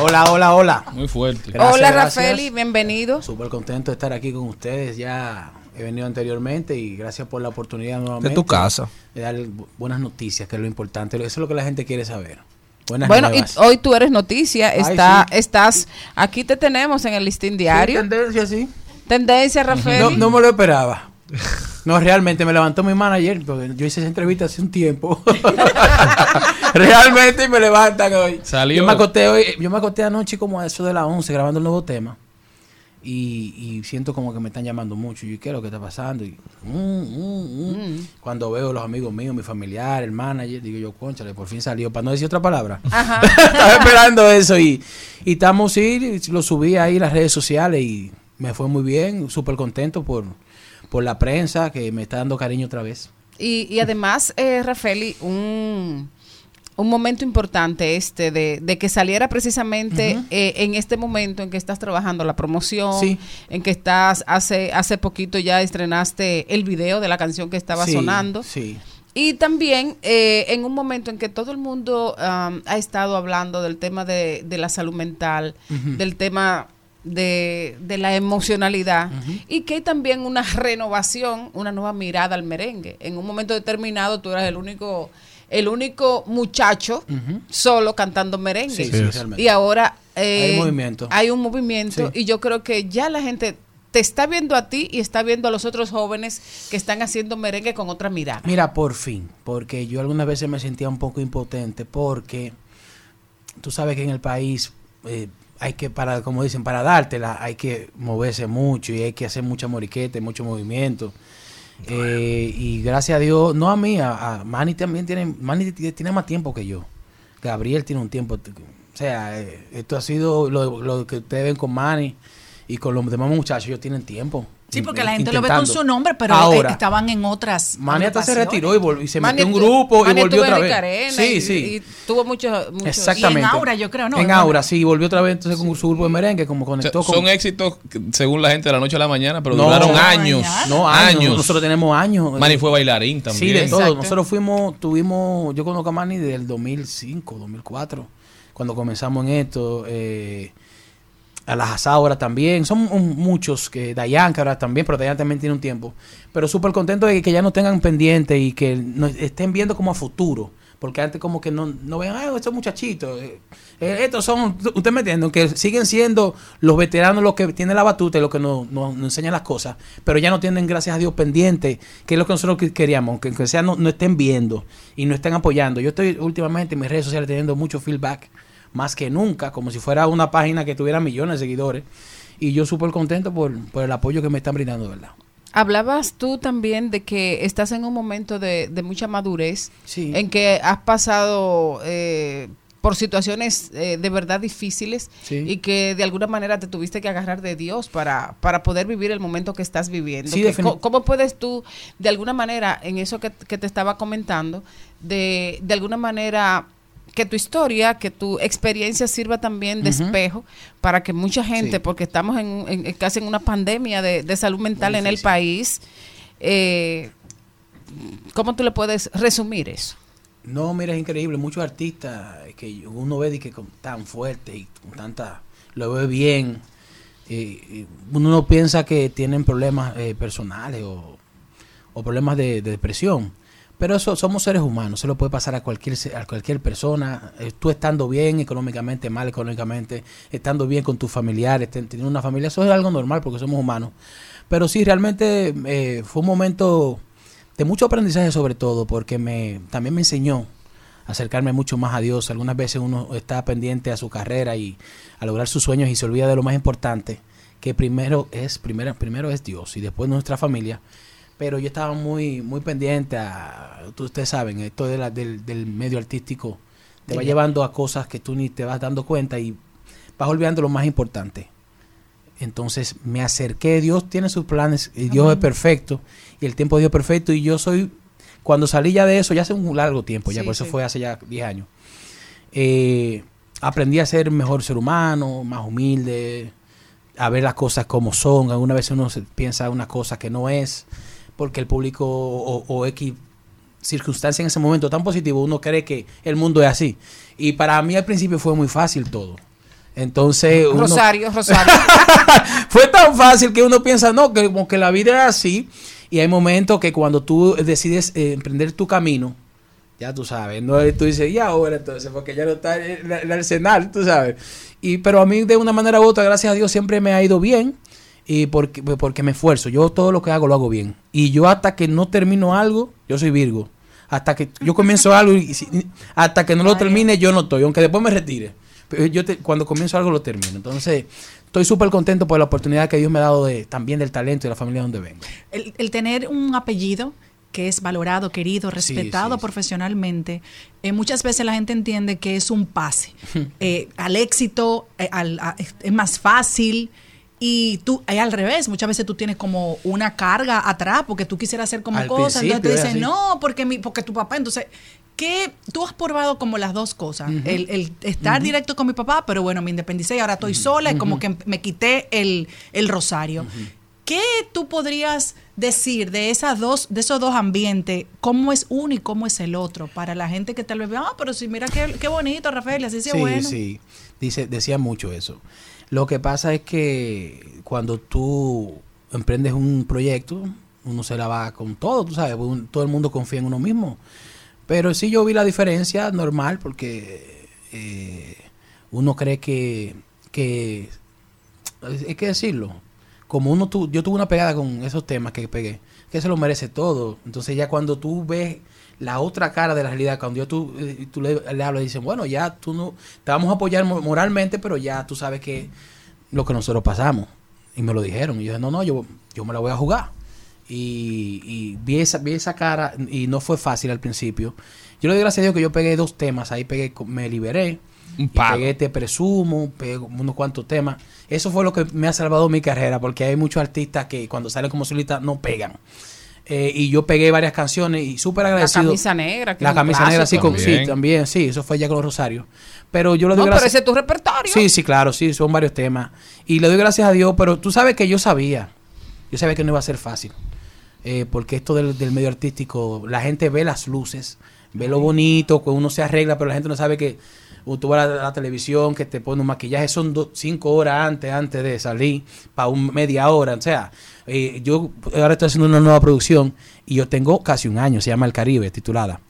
Hola, hola, hola. Muy fuerte. Hola, Rafael, y bienvenido. Súper contento de estar aquí con ustedes. Ya he venido anteriormente y gracias por la oportunidad nuevamente. De tu casa. De dar bu- buenas noticias, que es lo importante. Eso es lo que la gente quiere saber. Buenas Bueno, y hoy tú eres noticia, Ay, está, sí. estás, aquí te tenemos en el listín diario. tendencia, sí. Tendencia, Rafael. No, no me lo esperaba. No, realmente me levantó mi manager, porque yo hice esa entrevista hace un tiempo. realmente me levantan hoy. Salió. Yo me acosté hoy, yo me acosté anoche como a eso de las 11 grabando el nuevo tema. Y, y siento como que me están llamando mucho. Y ¿qué es lo que está pasando? Y, mm, mm, mm. Cuando veo los amigos míos, mi familiar, el manager, digo yo, conchale, por fin salió, para no decir otra palabra. Estaba esperando eso y, y estamos, sí, lo subí ahí en las redes sociales y me fue muy bien, súper contento por, por la prensa que me está dando cariño otra vez. Y, y además, eh, Rafeli, un, un momento importante este de, de que saliera precisamente eh, en este momento en que estás trabajando la promoción, Sí. en que estás hace hace poquito ya estrenaste el video de la canción que estaba Sí, sonando. Sí. Y también eh, en un momento en que todo el mundo am, ha estado hablando del tema de, de la salud mental, del tema de, de la emocionalidad y que hay también una renovación, una nueva mirada al merengue. En un momento determinado tú eras el único el único muchacho solo cantando merengue. Sí, y ahora eh, Hay un movimiento. Hay un movimiento Sí. y yo creo que ya la gente te está viendo a ti y está viendo a los otros jóvenes que están haciendo merengue con otra mirada. Mira, por fin, porque yo algunas veces me sentía un poco impotente porque tú sabes que en el país eh, hay que, para como dicen, para dártela hay que moverse mucho y hay que hacer mucha moriqueta, y mucho movimiento. Eh, y gracias a Dios, no a mí, a, Manny también tiene, Manny tiene más tiempo que yo. Gabriel tiene un tiempo. O sea, eh, esto ha sido lo que ustedes ven con Manny y con los demás muchachos, ellos tienen tiempo. Sí, porque la gente lo ve con su nombre, pero Ahora, eh, estaban en otras. Manny hasta se retiró y, volvió, y se metió en un grupo y volvió otra vez. Sí, y- sí. y tuvo muchos muchos- Exactamente. Y en Aura, yo creo, ¿no? En Aura, sí, volvió otra vez entonces con su grupo de merengue, como conectó con... Son éxitos según la gente de la noche a la mañana, pero No, duraron no, años. No, años. Nosotros tenemos años. Manny fue bailarín también. Sí, de todo. Exacto. Nosotros fuimos, tuvimos, yo conozco a Manny desde el 2005, 2004, cuando comenzamos en esto. Eh, a las ahora también. Son muchos, que Dayan, que ahora también, pero Dayan también tiene un tiempo. Pero súper contento de que ya no tengan pendiente y que nos estén viendo como a futuro. Porque antes como que no, no ven, ah, estos muchachitos, eh, eh, estos son, usted me entiende, que siguen siendo los veteranos los que tienen la batuta y los que nos, nos- nos enseñan las cosas, pero ya no tienen, gracias a Dios, pendiente, que es lo que nosotros que- queríamos, que, que sea no, no estén viendo y no estén apoyando. Yo estoy últimamente en mis redes sociales teniendo mucho feedback, más que nunca, como si fuera una página que tuviera millones de seguidores. Y yo súper contento por, por el apoyo que me están brindando, ¿verdad? Hablabas tú también de que estás en un momento de, de mucha madurez, Sí. en que has pasado eh, por situaciones eh, de verdad difíciles Sí. y que de alguna manera te tuviste que agarrar de Dios para, para poder vivir el momento que estás viviendo. Sí, Que- ¿Cómo puedes tú, de alguna manera, en eso que, que te estaba comentando, de, de alguna manera que tu historia, que tu experiencia sirva también de espejo para que mucha gente, Sí. porque estamos en, en- casi en una pandemia de, de salud mental Muy en el país, eh, ¿cómo tú le puedes resumir eso? No, mira, es increíble. Muchos artistas que uno ve de que con tan fuerte y con tanta. Lo ve bien. eh, eh, uno no piensa que tienen problemas eh, personales o, o problemas de, de depresión. Pero eso somos seres humanos. Se lo puede pasar a cualquier, a cualquier persona. Eh, tú estando bien económicamente, mal económicamente, estando bien con tus familiares, ten- teniendo una familia. Eso es algo normal porque somos humanos. Pero sí, realmente eh, fue un momento de mucho aprendizaje sobre todo, porque me también me enseñó acercarme mucho más a Dios. Algunas veces uno está pendiente a su carrera y a lograr sus sueños y se olvida de lo más importante, que primero es primero, primero es Dios y después nuestra familia. Pero yo estaba muy muy pendiente a, ustedes saben, esto de la- del, del medio artístico te va llevando a cosas que tú ni te vas dando cuenta y vas olvidando lo más importante. Entonces me acerqué, Dios tiene sus planes y Dios es perfecto y el tiempo de Dios es perfecto y yo soy, cuando salí ya de eso, ya hace un largo tiempo, ya Sí, por eso sí. fue hace ya 10 años, eh, aprendí a ser mejor ser humano, más humilde, a ver las cosas como son, algunas veces uno se piensa una cosa que no es, porque el público o, o X circunstancia en ese momento tan positivo, uno cree que el mundo es así. Y para mí al principio fue muy fácil todo. Entonces, uno- Rosario, Rosario. fue tan fácil que uno piensa, no, que como que la vida es así. Y hay momentos que cuando tú decides eh, emprender tu camino, ya tú sabes, no tú dices, y ahora entonces, porque ya no está en el arsenal, tú sabes. Y, pero a mí de una manera u otra, gracias a Dios, siempre me ha ido bien. Y porque, porque me esfuerzo. Yo todo lo que hago lo hago bien. Y yo hasta que no termino algo, yo soy Virgo. Hasta que yo comienzo algo y si- hasta que no lo termine, yo no estoy, aunque después me retire. Pero yo te- cuando comienzo algo lo termino. Entonces, estoy súper contento por la oportunidad que Dios me ha dado de, también del talento y de la familia donde vengo. El, el tener un apellido que es valorado, querido, respetado sí, sí. profesionalmente, eh, muchas veces la gente entiende que es un pase eh, al éxito, eh, al- a- es más fácil. Y tú, es al revés, muchas veces tú tienes como una carga atrás porque tú quisieras hacer como Al cosas, entonces te dicen, no, porque, mi, porque tu papá, entonces, ¿qué? Tú has probado como las dos cosas, el, el estar directo con mi papá, pero bueno, me independicé y ahora estoy sola y como que me quité el, el rosario. ¿Qué tú podrías decir de esas dos, de esos dos ambientes? ¿Cómo es uno y cómo es el otro? Para la gente que tal vez vea, ah, pero sí, mira qué, qué bonito, Rafael, así sí es Sí, bueno. sí. Dice, decía mucho eso. Lo que pasa es que cuando tú emprendes un proyecto, uno se la va con todo, tú sabes, todo el mundo confía en uno mismo. Pero sí yo vi la diferencia normal porque eh, uno cree que, que hay que decirlo, como uno tu- yo tuve una pegada con esos temas que pegué, que se lo merece todo. Entonces ya cuando tú ves la otra cara de la realidad, cuando yo tú, eh, tú le, le hablas y dicen, bueno, ya tú no, te vamos a apoyar mo- moralmente, pero ya tú sabes que lo que nosotros pasamos. Y me lo dijeron. Y yo dije, no, no, yo, yo me la voy a jugar. Y, y vi, esa, vi esa cara y no fue fácil al principio. Yo le doy gracias a Dios que yo pegué dos temas. Ahí pegué, me liberé. Y pegué Te Presumo, pegué unos cuantos temas. Eso fue lo que me ha salvado mi carrera, porque hay muchos artistas que cuando salen como solistas no pegan. Eh, y yo pegué varias canciones y súper agradecido. camisa negra, que La camisa negra, sí, clásico. con, sí, También. sí, eso fue ya con los Rosarios. Pero yo le doy No, pero gracias. ese es tu repertorio. Sí, sí, claro, sí, son varios temas. Y le doy gracias a Dios, pero tú sabes que yo sabía, yo sabía que no iba a ser fácil. Eh, porque esto del, del medio artístico, la gente ve las luces, ve lo bonito, que uno se arregla, pero la gente no sabe que tú vas a la, la televisión, que te pone un maquillaje, son do- cinco horas antes, antes de salir, para un media hora. O sea, eh, yo ahora estoy haciendo una nueva producción y yo tengo casi un año, se llama El Caribe, titulada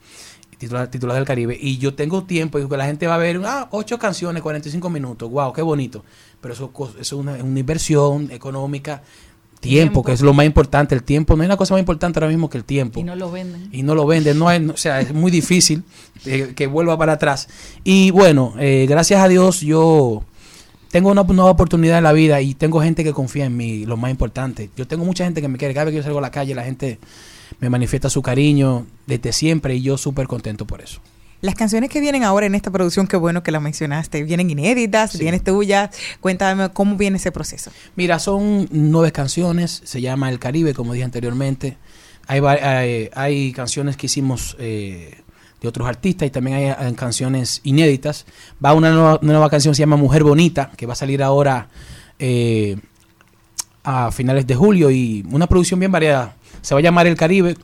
titular, titular del Caribe. Y yo tengo tiempo, y que la gente va a ver, ah, ocho canciones, 45 minutos, wow, qué bonito. Pero eso, eso es una, una inversión económica, tiempo, Tiempo. que es lo más importante, el tiempo. No hay una cosa más importante ahora mismo que el tiempo. Y no lo venden. Y no lo venden, no hay, no- o sea, es muy difícil eh, que vuelva para atrás. Y bueno, eh, gracias a Dios yo tengo una nueva oportunidad en la vida y tengo gente que confía en mí, lo más importante. Yo tengo mucha gente que me quiere, cada vez que yo salgo a la calle la gente me manifiesta su cariño desde siempre y yo súper contento por eso. Las canciones que vienen ahora en esta producción, qué bueno que la mencionaste, vienen inéditas, vienen tuyas. Cuéntame cómo viene ese proceso. Mira, son nueve canciones, se llama El Caribe, como dije anteriormente. Hay, hay, hay canciones que hicimos eh, otros artistas y también hay, canciones inéditas. Va una nueva, una nueva canción, se llama Mujer Bonita, que va a salir ahora eh, a finales de julio y una producción bien variada. Se va a llamar El Caribe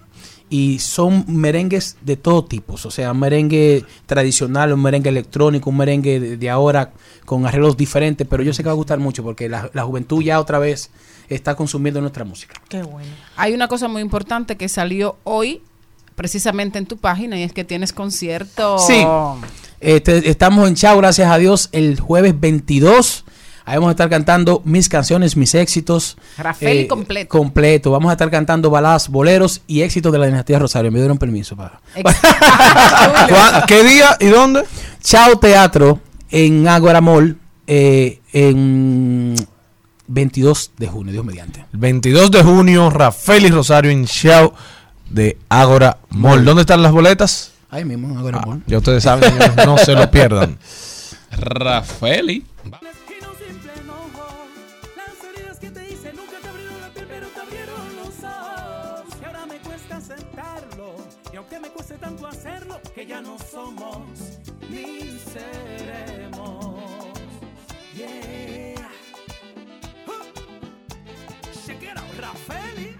y son merengues de todo tipo, o sea, un merengue tradicional, un merengue electrónico, un merengue de, ahora con arreglos diferentes, pero yo sé que va a gustar mucho porque la, la juventud ya otra vez está consumiendo nuestra música. Hay una cosa muy importante que salió hoy, precisamente en tu página, y es que tienes concierto. Sí. Este, estamos en Chao, gracias a Dios, el jueves 22. Ahí vamos a estar cantando mis canciones, mis éxitos. Eh, Rafael y completo. Completo. Vamos a estar cantando baladas, boleros y éxitos de la dinastía Rosario. Me dieron permiso para. ¿Cuá- ¿Qué día y dónde? Chao Teatro en Ágora Mall eh, en 22 de junio, Dios mediante. El 22 de junio, Rafael y Rosario en show de Ágora Mall. ¿Dónde están las boletas? Ahí mismo, en Ágora Mall. Ya ustedes saben, no se lo pierdan. Rafaeli. Ya no somos ni seremos. Yeah. Huh. Check it out, Rafaeli.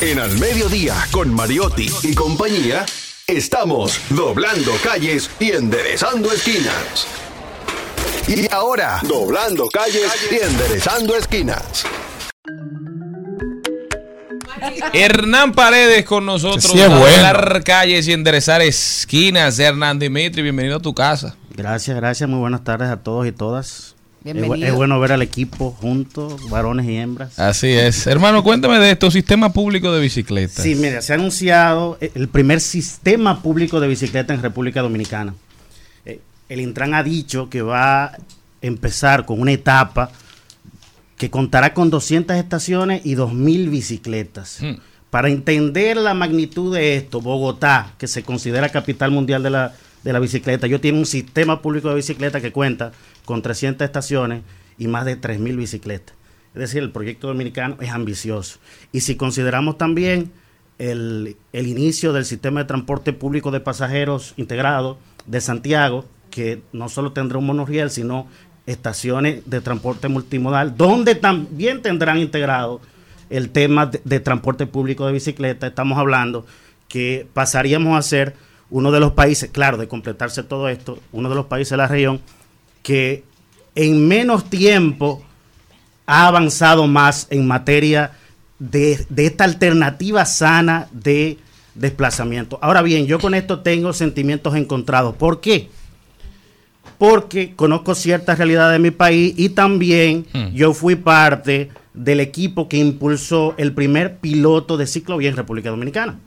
En Al Mediodía, con Mariotti y compañía, estamos doblando calles y enderezando esquinas. Y ahora, doblando calles y enderezando esquinas. Hernán Paredes con nosotros. Sí, es bueno. doblar calles y enderezar esquinas. Hernán Dimitri, bienvenido a tu casa. Gracias, gracias. Muy buenas tardes a todos y todas. Es, bu- Bienvenido. es bueno ver al equipo juntos, varones y hembras. Así es. Hermano, cuéntame de esto, sistema público de bicicletas. Sí, mira, se ha anunciado eh, el primer sistema público de bicicleta en República Dominicana. Eh, el Intran ha dicho que va a empezar con una etapa que contará con 200 estaciones y 2.000 bicicletas. Hmm. Para entender la magnitud de esto, Bogotá, que se considera capital mundial de la, de la bicicleta, yo tiene un sistema público de bicicleta que cuenta con 300 estaciones y más de 3.000 bicicletas. Es decir, el proyecto dominicano es ambicioso. Y si consideramos también el, el inicio del sistema de transporte público de pasajeros integrado de Santiago, que no solo tendrá un monorriel, sino estaciones de transporte multimodal, donde también tendrán integrado el tema de, de transporte público de bicicleta. Estamos hablando que pasaríamos a ser uno de los países, claro, de completarse todo esto, uno de los países de la región que en menos tiempo ha avanzado más en materia de, de esta alternativa sana de desplazamiento. Ahora bien, yo con esto tengo sentimientos encontrados. ¿Por qué? Porque conozco ciertas realidades de mi país y también Hmm. yo fui parte del equipo que impulsó el primer piloto de ciclovía en República Dominicana,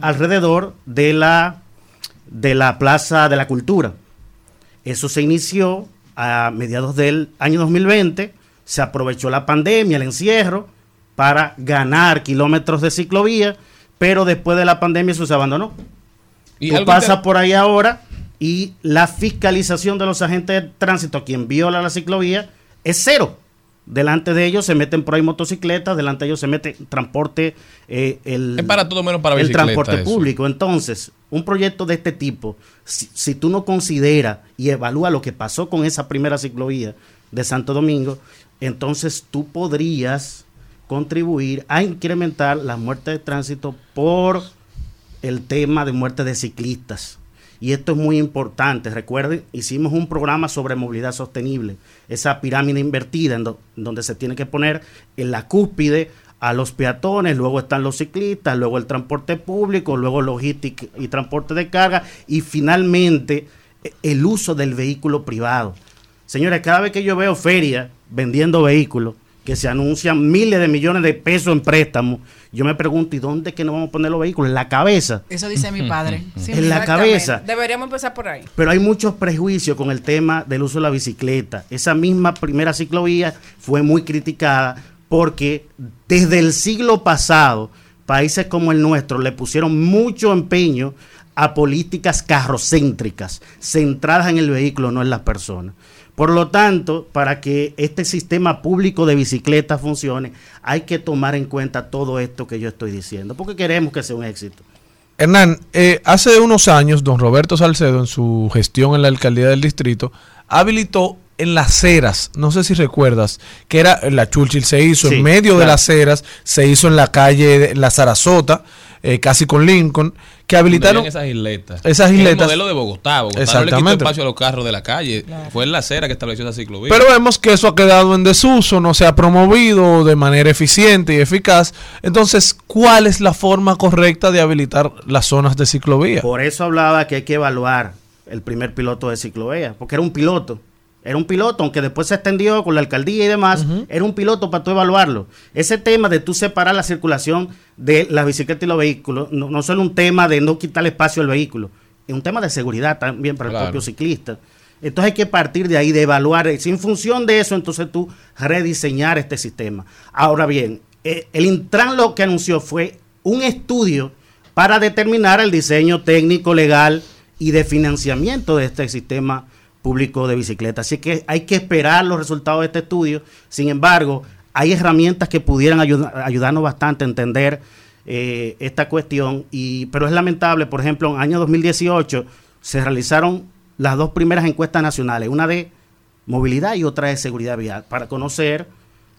alrededor de la, de la Plaza de la Cultura. Eso se inició a mediados del año 2020, se aprovechó la pandemia, el encierro, para ganar kilómetros de ciclovía, pero después de la pandemia eso se abandonó. Y Tú pasas inter- por ahí ahora y la fiscalización de los agentes de tránsito, quien viola la ciclovía, es cero. Delante de ellos se meten por ahí motocicletas, delante de ellos se mete transporte, eh, el, Es para todo menos para el transporte eso. público. Entonces, un proyecto de este tipo, si, si tú no consideras y evalúas lo que pasó con esa primera ciclovía de Santo Domingo, entonces tú podrías contribuir a incrementar las muertes de tránsito por el tema de muerte de ciclistas. Y esto es muy importante. Recuerden, hicimos un programa sobre movilidad sostenible. Esa pirámide invertida en do- donde se tiene que poner en la cúspide a los peatones, luego están los ciclistas, luego el transporte público, luego logística y transporte de carga y finalmente eh, el uso del vehículo privado. Señores, cada vez que yo veo ferias vendiendo vehículos, que se anuncian miles de millones de pesos en préstamos, yo me pregunto, ¿y dónde es que nos vamos a poner los vehículos? En la cabeza. Eso dice mi padre. Sí, En la cabeza. Deberíamos empezar por ahí. Pero hay muchos prejuicios con el tema del uso de la bicicleta. Esa misma primera ciclovía fue muy criticada porque desde el siglo pasado, países como el nuestro le pusieron mucho empeño a políticas carrocéntricas, centradas en el vehículo, no en las personas. Por lo tanto, para que este sistema público de bicicletas funcione, hay que tomar en cuenta todo esto que yo estoy diciendo, porque queremos que sea un éxito. Hernán, eh, hace unos años, don Roberto Salcedo, en su gestión en la alcaldía del distrito, habilitó en las ceras, no sé si recuerdas, que era la Churchill se hizo Sí, en medio de las ceras, se hizo en la calle de La Sarasota, eh, casi con Lincoln, que habilitaron esas isletas. esas isletas. El modelo de Bogotá. Bogotá no le quitó Exactamente. espacio a los carros de la calle. Fue en la acera que estableció esa ciclovía. Pero vemos que eso ha quedado en desuso, no se ha promovido de manera eficiente y eficaz. Entonces, ¿cuál es la forma correcta de habilitar las zonas de ciclovía? Por eso hablaba que hay que evaluar el primer piloto de ciclovía, porque era un piloto. Era un piloto, aunque después se extendió con la alcaldía y demás, era un piloto para tú evaluarlo. Ese tema de tú separar la circulación de las bicicletas y los vehículos, no, no solo un tema de no quitar espacio al vehículo, es un tema de seguridad también para Claro. el propio ciclista. Entonces hay que partir de ahí, de evaluar. En función de eso, entonces tú rediseñar este sistema. Ahora bien, eh, el Intran lo que anunció fue un estudio para determinar el diseño técnico, legal y de financiamiento de este sistema público de bicicleta. Así que hay que esperar los resultados de este estudio. Sin embargo, hay herramientas que pudieran ayuda- ayudarnos bastante a entender eh, esta cuestión. Y, pero es lamentable, por ejemplo, en el año 2018 se realizaron las dos primeras encuestas nacionales, una de movilidad y otra de seguridad vial, para conocer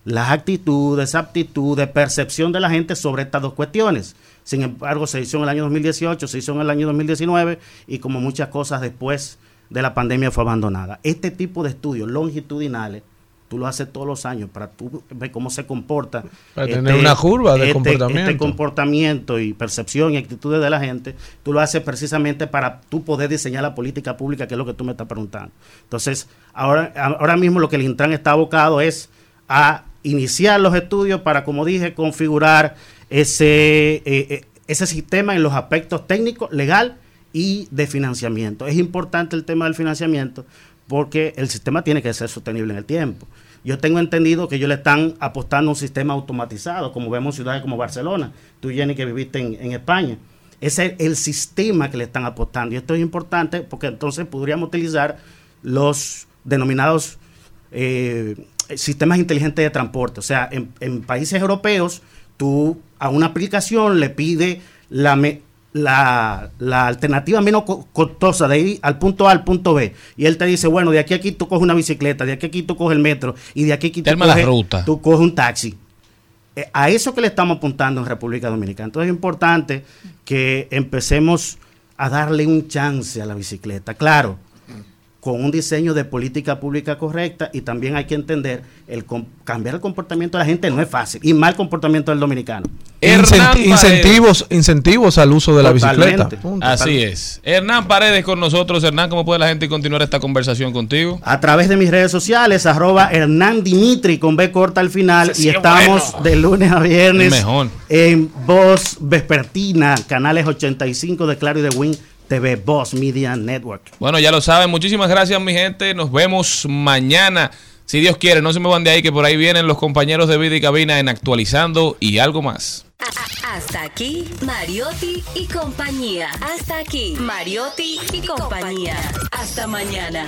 las actitudes, aptitudes, percepción de la gente sobre estas dos cuestiones. Sin embargo, se hizo en el año 2018, se hizo en el año 2019 y como muchas cosas después de la pandemia fue abandonada. Este tipo de estudios longitudinales, tú lo haces todos los años para tú ver cómo se comporta. Para tener una curva de comportamiento. Este comportamiento y percepción y actitudes de la gente, tú lo haces precisamente para tú poder diseñar la política pública, que es lo que tú me estás preguntando. Entonces, ahora, ahora mismo lo que el Intran está abocado es a iniciar los estudios para, como dije, configurar ese, eh, eh, ese sistema en los aspectos técnicos, legal y de financiamiento. Es importante el tema del financiamiento porque el sistema tiene que ser sostenible en el tiempo. Yo tengo entendido que ellos le están apostando un sistema automatizado, como vemos ciudades como Barcelona. Tú, Jenny, que viviste en, en España. Ese es el sistema que le están apostando. Y esto es importante porque entonces podríamos utilizar los denominados eh, sistemas inteligentes de transporte. O sea, en, países europeos, tú a una aplicación le pide la, la, la alternativa menos co- costosa de ir al punto A al punto B. Y él te dice, bueno, de aquí a aquí tú coges una bicicleta, de aquí a aquí tú coges el metro, y de aquí a aquí tú coges, ruta. tú coges un taxi. Eh, a eso que le estamos apuntando en República Dominicana. Entonces es importante que empecemos a darle un chance a la bicicleta. Claro, con un diseño de política pública correcta y también hay que entender el cambiar el comportamiento de la gente no es fácil y mal comportamiento del dominicano. Incenti- incentivos, incentivos al uso de la bicicleta. Punto. Así es. Hernán Paredes con nosotros. Hernán, ¿cómo puede la gente continuar esta conversación contigo? A través de mis redes sociales, arroba Hernán Dimitri con B corta al final sí y es estamos bueno. de lunes a viernes mejor. en Voz Vespertina, canales 85 de Claro y de Win TV, Voz Media Network. Bueno, ya lo saben. Muchísimas gracias, mi gente. Nos vemos mañana. Si Dios quiere, no se me van de ahí, que por ahí vienen los compañeros de Vida y Cabina en Actualizando y algo más. Hasta aquí, Mariotti y compañía. Hasta aquí, Mariotti y compañía. Hasta mañana.